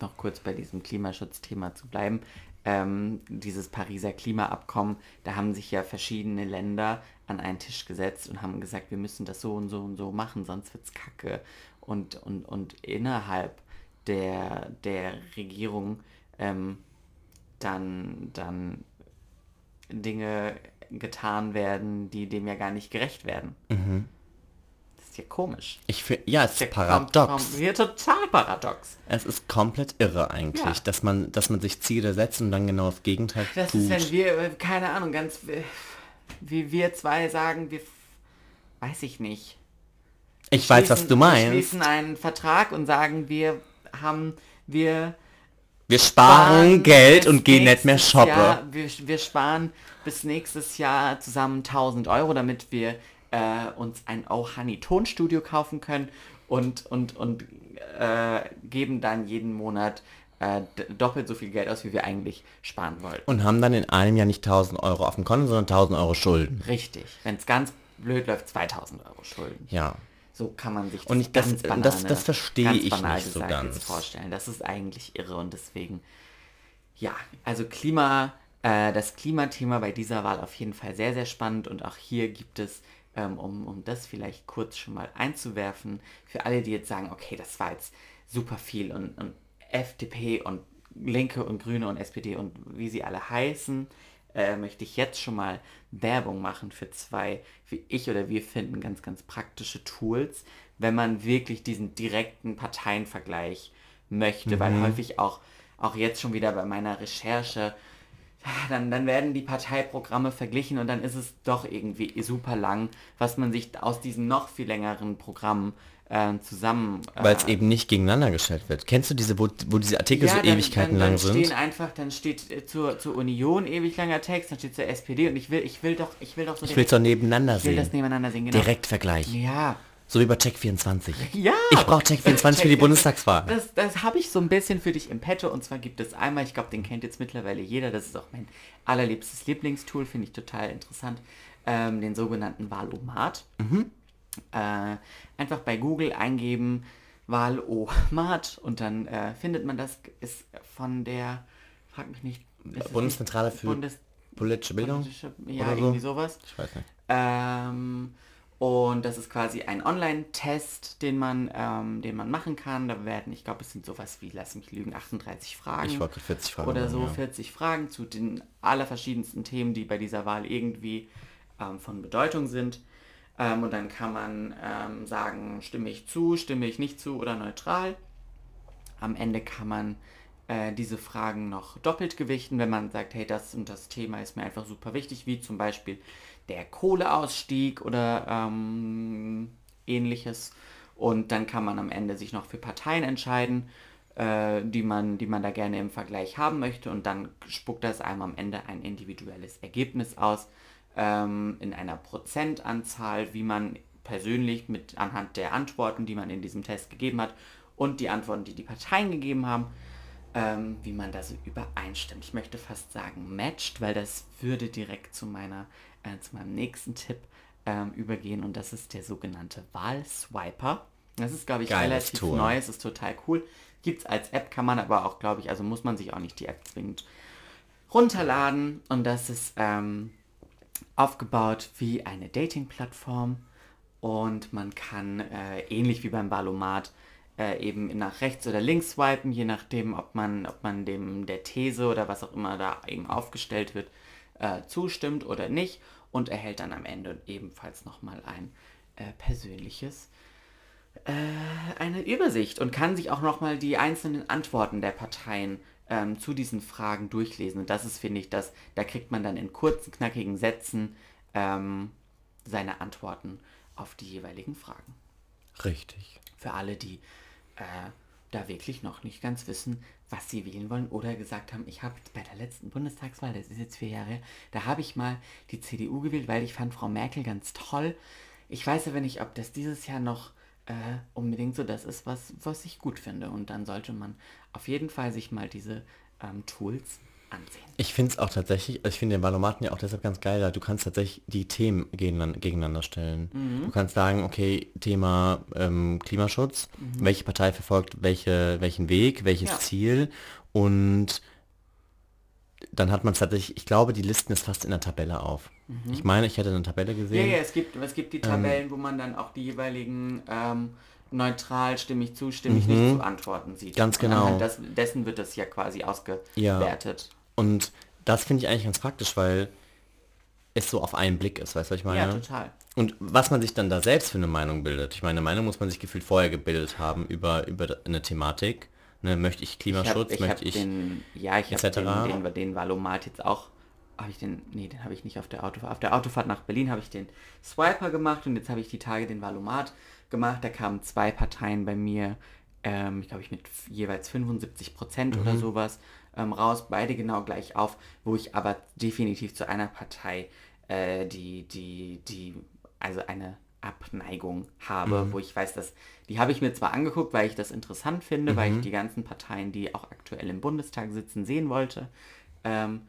noch kurz bei diesem Klimaschutzthema zu bleiben. Ähm, dieses Pariser Klimaabkommen, da haben sich ja verschiedene Länder an einen Tisch gesetzt und haben gesagt, wir müssen das so und so und so machen, sonst wird's kacke. Und, und, und innerhalb der, der Regierung ähm, dann, dann Dinge getan werden, die dem ja gar nicht gerecht werden. Das ist ja komisch. Ich finde, ja, es ist kommt paradox. vom- Ja, total paradox. Es ist komplett irre eigentlich, Ja. dass man, dass man sich Ziele setzt und dann genau das Gegenteil Das tut. ist, wenn wir, äh, keine Ahnung, ganz äh, wie wir zwei sagen, wir, weiß ich nicht. ich weiß, was du Wir meinst. schließen einen Vertrag und sagen, wir haben, wir Wir sparen Geld und gehen nicht mehr shoppen. Jahr, wir, wir sparen bis nächstes Jahr zusammen 1000 Euro, damit wir äh, uns ein Oh Honey Tonstudio kaufen können und, und, und äh, geben dann jeden Monat äh, doppelt so viel Geld aus, wie wir eigentlich sparen wollten. Und haben dann in einem Jahr nicht 1000 Euro auf dem Konto, sondern 1000 Euro Schulden. Richtig. Wenn es ganz blöd läuft, 2000 Euro Schulden. Ja. So kann man sich Und ich- das- ganz das- Banane- das verstehe ganz ich banal nicht so ganz. vorstellen. Das ist eigentlich irre und deswegen, ja, also Klima, äh, das Klimathema bei dieser Wahl auf jeden Fall sehr, sehr spannend und auch hier gibt es, ähm, um, um das vielleicht kurz schon mal einzuwerfen, für alle, die jetzt sagen, okay, das war jetzt super viel und, und FDP und Linke und Grüne und SPD und wie sie alle heißen, äh, möchte ich jetzt schon mal Werbung machen für zwei, wie ich oder wir finden, ganz, ganz praktische Tools, wenn man wirklich diesen direkten Parteienvergleich möchte, weil häufig auch, auch jetzt schon wieder bei meiner Recherche dann, dann werden die Parteiprogramme verglichen und dann ist es doch irgendwie super lang, was man sich aus diesen noch viel längeren Programmen äh, zusammen... Äh, Weil es eben nicht gegeneinander gestellt wird. Kennst du diese, wo, wo diese Artikel so dann- Ewigkeiten dann, lang dann sind? Stehen einfach, dann steht äh, zur, zur Union ewig langer Text, dann steht zur SPD und ich will, ich will doch, ich will doch so Ich will es doch nebeneinander ich will das sehen. nebeneinander sehen, genau. Direkt Vergleich. Ja. So wie bei Check24. Ja. Ich brauche Check24 für die Bundestagswahl. Das, das habe ich so ein bisschen für dich im Petto und zwar gibt es einmal, ich glaube, den kennt jetzt mittlerweile jeder, das ist auch mein allerliebstes Lieblingstool, finde ich total interessant, ähm, den sogenannten Wahlomat. Äh, einfach bei Google eingeben Wahlomat und dann äh, findet man das, ist von der, frag mich nicht, Bundeszentrale für Bundes Politische Bildung? Politische- Ja, oder so? irgendwie sowas. Ich weiß nicht. Ähm, und das ist quasi ein Online-Test, den man, ähm, den man machen kann. Da werden, ich glaube, es sind sowas wie, lass mich lügen, 38 Fragen. Ich wollte gerade 40 Fragen Oder so ja. 40 Fragen zu den allerverschiedensten Themen, die bei dieser Wahl irgendwie ähm, von Bedeutung sind. Ähm, und dann kann man ähm, sagen, stimme ich zu, stimme ich nicht zu oder neutral. Am Ende kann man äh, diese Fragen noch doppelt gewichten, wenn man sagt, hey, das und das Thema ist mir einfach super wichtig, wie zum Beispiel der Kohleausstieg oder ähm, ähnliches. Und dann kann man am Ende sich noch für Parteien entscheiden, äh, die, man, die man da gerne im Vergleich haben möchte. Und dann spuckt das einem am Ende ein individuelles Ergebnis aus ähm, in einer Prozentanzahl, wie man persönlich mit anhand der Antworten, die man in diesem Test gegeben hat und die Antworten, die die Parteien gegeben haben, ähm, wie man da so übereinstimmt. Ich möchte fast sagen matched, weil das würde direkt zu meiner, äh, zu meinem nächsten Tipp ähm, übergehen und das ist der sogenannte Wahlswiper. Das ist, glaube ich, Geiles relativ Tool. neu, es ist total cool. Gibt es als App, kann man aber auch, glaube ich, also muss man sich auch nicht die App zwingend runterladen und das ist ähm, aufgebaut wie eine Dating-Plattform. Und man kann äh, ähnlich wie beim Valomat äh, eben nach rechts oder links swipen, je nachdem, ob man, ob man dem der These oder was auch immer da eben aufgestellt wird, äh, zustimmt oder nicht. Und erhält dann am Ende ebenfalls nochmal ein äh, persönliches äh, eine Übersicht und kann sich auch nochmal die einzelnen Antworten der Parteien ähm, zu diesen Fragen durchlesen. Und das ist, finde ich, das, da kriegt man dann in kurzen, knackigen Sätzen ähm, seine Antworten auf die jeweiligen Fragen. Richtig. Für alle, die äh, da wirklich noch nicht ganz wissen, was sie wählen wollen oder gesagt haben, ich habe bei der letzten Bundestagswahl, das ist jetzt vier Jahre, her, da habe ich mal die CDU gewählt, weil ich fand Frau Merkel ganz toll. Ich weiß aber nicht, ob das dieses Jahr noch äh, unbedingt so das ist, was, was ich gut finde. Und dann sollte man auf jeden Fall sich mal diese ähm, Tools ansehen. Ich finde es auch tatsächlich, ich finde den Valomaten ja auch deshalb ganz geil, da du kannst tatsächlich die Themen gegeneinander, gegeneinander stellen. Mhm. Du kannst sagen, okay, Thema ähm, Klimaschutz, welche Partei verfolgt welche, welchen Weg, welches Mhm. Ja. Ziel und dann hat man es tatsächlich, ich glaube, die listen es fast in der Tabelle auf. Ich meine, ich hätte eine Tabelle Mhm. Ja, gesehen. ja, es gibt, es gibt die Ähm. Tabellen, wo man dann auch die jeweiligen ähm, neutral, stimme ich zu, stimme ich Mhm. nicht zu Antworten sieht. Ganz genau. des, dessen wird das ja quasi ausgewertet. Und das finde ich eigentlich ganz praktisch, weil es so auf einen Blick ist, weißt du, was ich meine? Ja, total. Und was man sich dann da selbst für eine Meinung bildet. Ich meine, eine Meinung muss man sich gefühlt vorher gebildet haben über, über eine Thematik. Ne, möchte ich Ich hab, Klimaschutz, ich möchte hab ich... den, ja, ich habe etc. den, den, den Valomat jetzt auch, habe ich den, nee, den habe ich nicht auf der Autofahrt, auf der Autofahrt nach Berlin habe ich den Swiper gemacht und jetzt habe ich die Tage den Valomat gemacht, da kamen zwei Parteien bei mir, ähm, ich glaube ich mit jeweils 75 Prozent oder sowas ähm, raus, beide genau gleich auf, wo ich aber definitiv zu einer Partei, äh, die, die, die, also eine Abneigung habe, wo ich weiß, dass die habe ich mir zwar angeguckt, weil ich das interessant finde, weil ich die ganzen Parteien, die auch aktuell im Bundestag sitzen, sehen wollte. Ähm,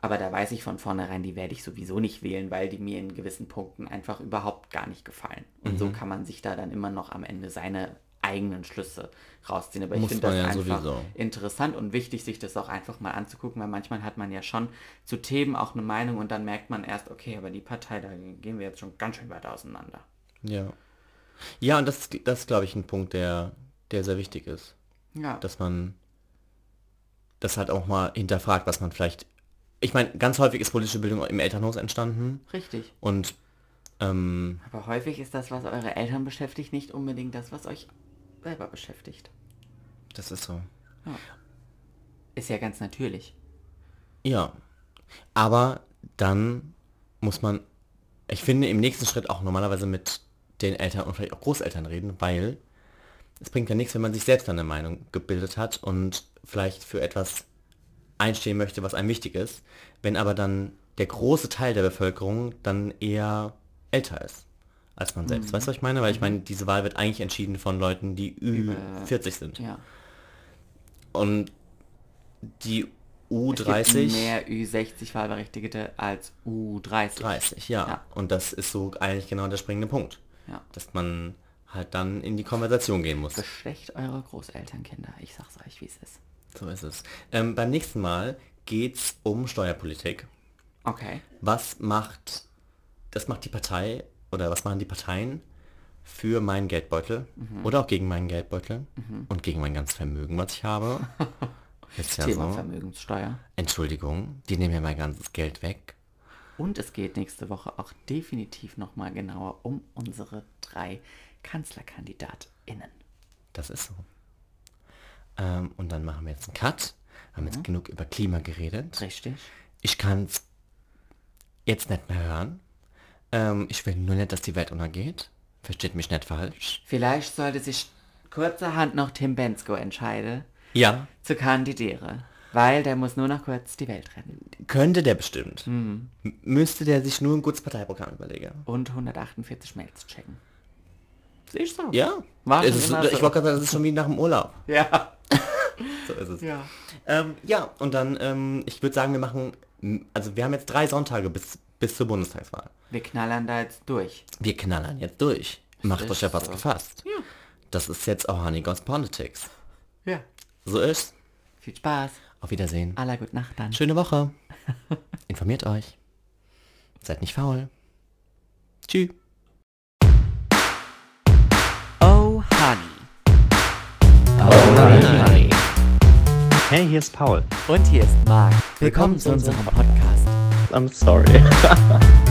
aber da weiß ich von vornherein, die werde ich sowieso nicht wählen, weil die mir in gewissen Punkten einfach überhaupt gar nicht gefallen. Und so kann man sich da dann immer noch am Ende seine eigenen Schlüsse rausziehen. Aber ich Muss finde das ja einfach sowieso. interessant und wichtig, sich das auch einfach mal anzugucken, weil manchmal hat man ja schon zu Themen auch eine Meinung und dann merkt man erst, okay, aber die Partei, da gehen wir jetzt schon ganz schön weit auseinander. Ja. Ja, und das, ist- das ist, glaube ich, ein Punkt, der, der sehr wichtig ist. Ja, Dass man das halt auch mal hinterfragt, was man vielleicht... Ich meine, ganz häufig ist politische Bildung im Elternhaus entstanden. richtig. Und ähm, Aber häufig ist das, was eure Eltern beschäftigt, nicht unbedingt das, was euch selber beschäftigt. das ist so. Ist ja ganz natürlich. Ja. Aber dann muss man, ich finde, im nächsten Schritt auch normalerweise mit den Eltern und vielleicht auch Großeltern reden, weil es bringt ja nichts, wenn man sich selbst eine Meinung gebildet hat und vielleicht für etwas einstehen möchte, was einem wichtig ist, wenn aber dann der große Teil der Bevölkerung dann eher älter ist als man selbst. Weißt du, was ich meine? Weil ich meine, diese Wahl wird eigentlich entschieden von Leuten, die Ü 40 sind. Ja. Und die Es gibt U30 mehr Ü60-Wahlberechtigte als U30. 30, ja. Ja. Und das ist so eigentlich genau der springende Punkt. Ja. Dass man halt dann in die Konversation gehen muss. Bestecht eure Großelternkinder. Ich sag's euch, wie es ist. So ist es. Ähm, beim nächsten Mal geht's um Steuerpolitik. Okay. Was macht, das macht die Partei oder was machen die Parteien für meinen Geldbeutel Mhm. oder auch gegen meinen Geldbeutel und gegen mein ganzes Vermögen, was ich habe. Ist ja Thema so. Vermögenssteuer. Entschuldigung, die nehmen mir mein ganzes Geld weg. Und es geht nächste Woche auch definitiv nochmal genauer um unsere drei KanzlerkandidatInnen. Das ist so. Ähm, und dann machen wir jetzt einen Cut. Haben Mhm. jetzt genug über Klima geredet. Richtig. Ich kann es jetzt nicht mehr hören. Ähm, ich will nur nicht, dass die Welt untergeht. Versteht mich nicht falsch. Vielleicht sollte sich kurzerhand noch Tim Bensko entscheiden, Ja, zu kandidieren. Weil der muss nur noch kurz die Welt retten. könnte der bestimmt. Mhm. Müsste der sich nur ein gutes Parteiprogramm überlegen. Und 148 Mails checken. Siehst du? Ja. War ist, ich so. wollte gerade sagen, das ist schon wie nach dem Urlaub. Ja. So ist es. Ja. Ähm, ja, und dann, ähm, ich würde sagen, wir machen, also wir haben jetzt drei Sonntage bis, bis zur Bundestagswahl. Wir knallern da jetzt durch. Wir knallern jetzt durch. Macht euch ja was so. gefasst. Ja. Das ist jetzt auch Honey Goes Politics. Ja. So ist. Viel Spaß. Auf Wiedersehen. Aller gute Nacht dann. Schöne Woche. Informiert euch. Seid nicht faul. Tschüss. Oh, Honey. Hey, hier ist Paul. Und hier ist Marc. Willkommen zu unserem Podcast. I'm sorry.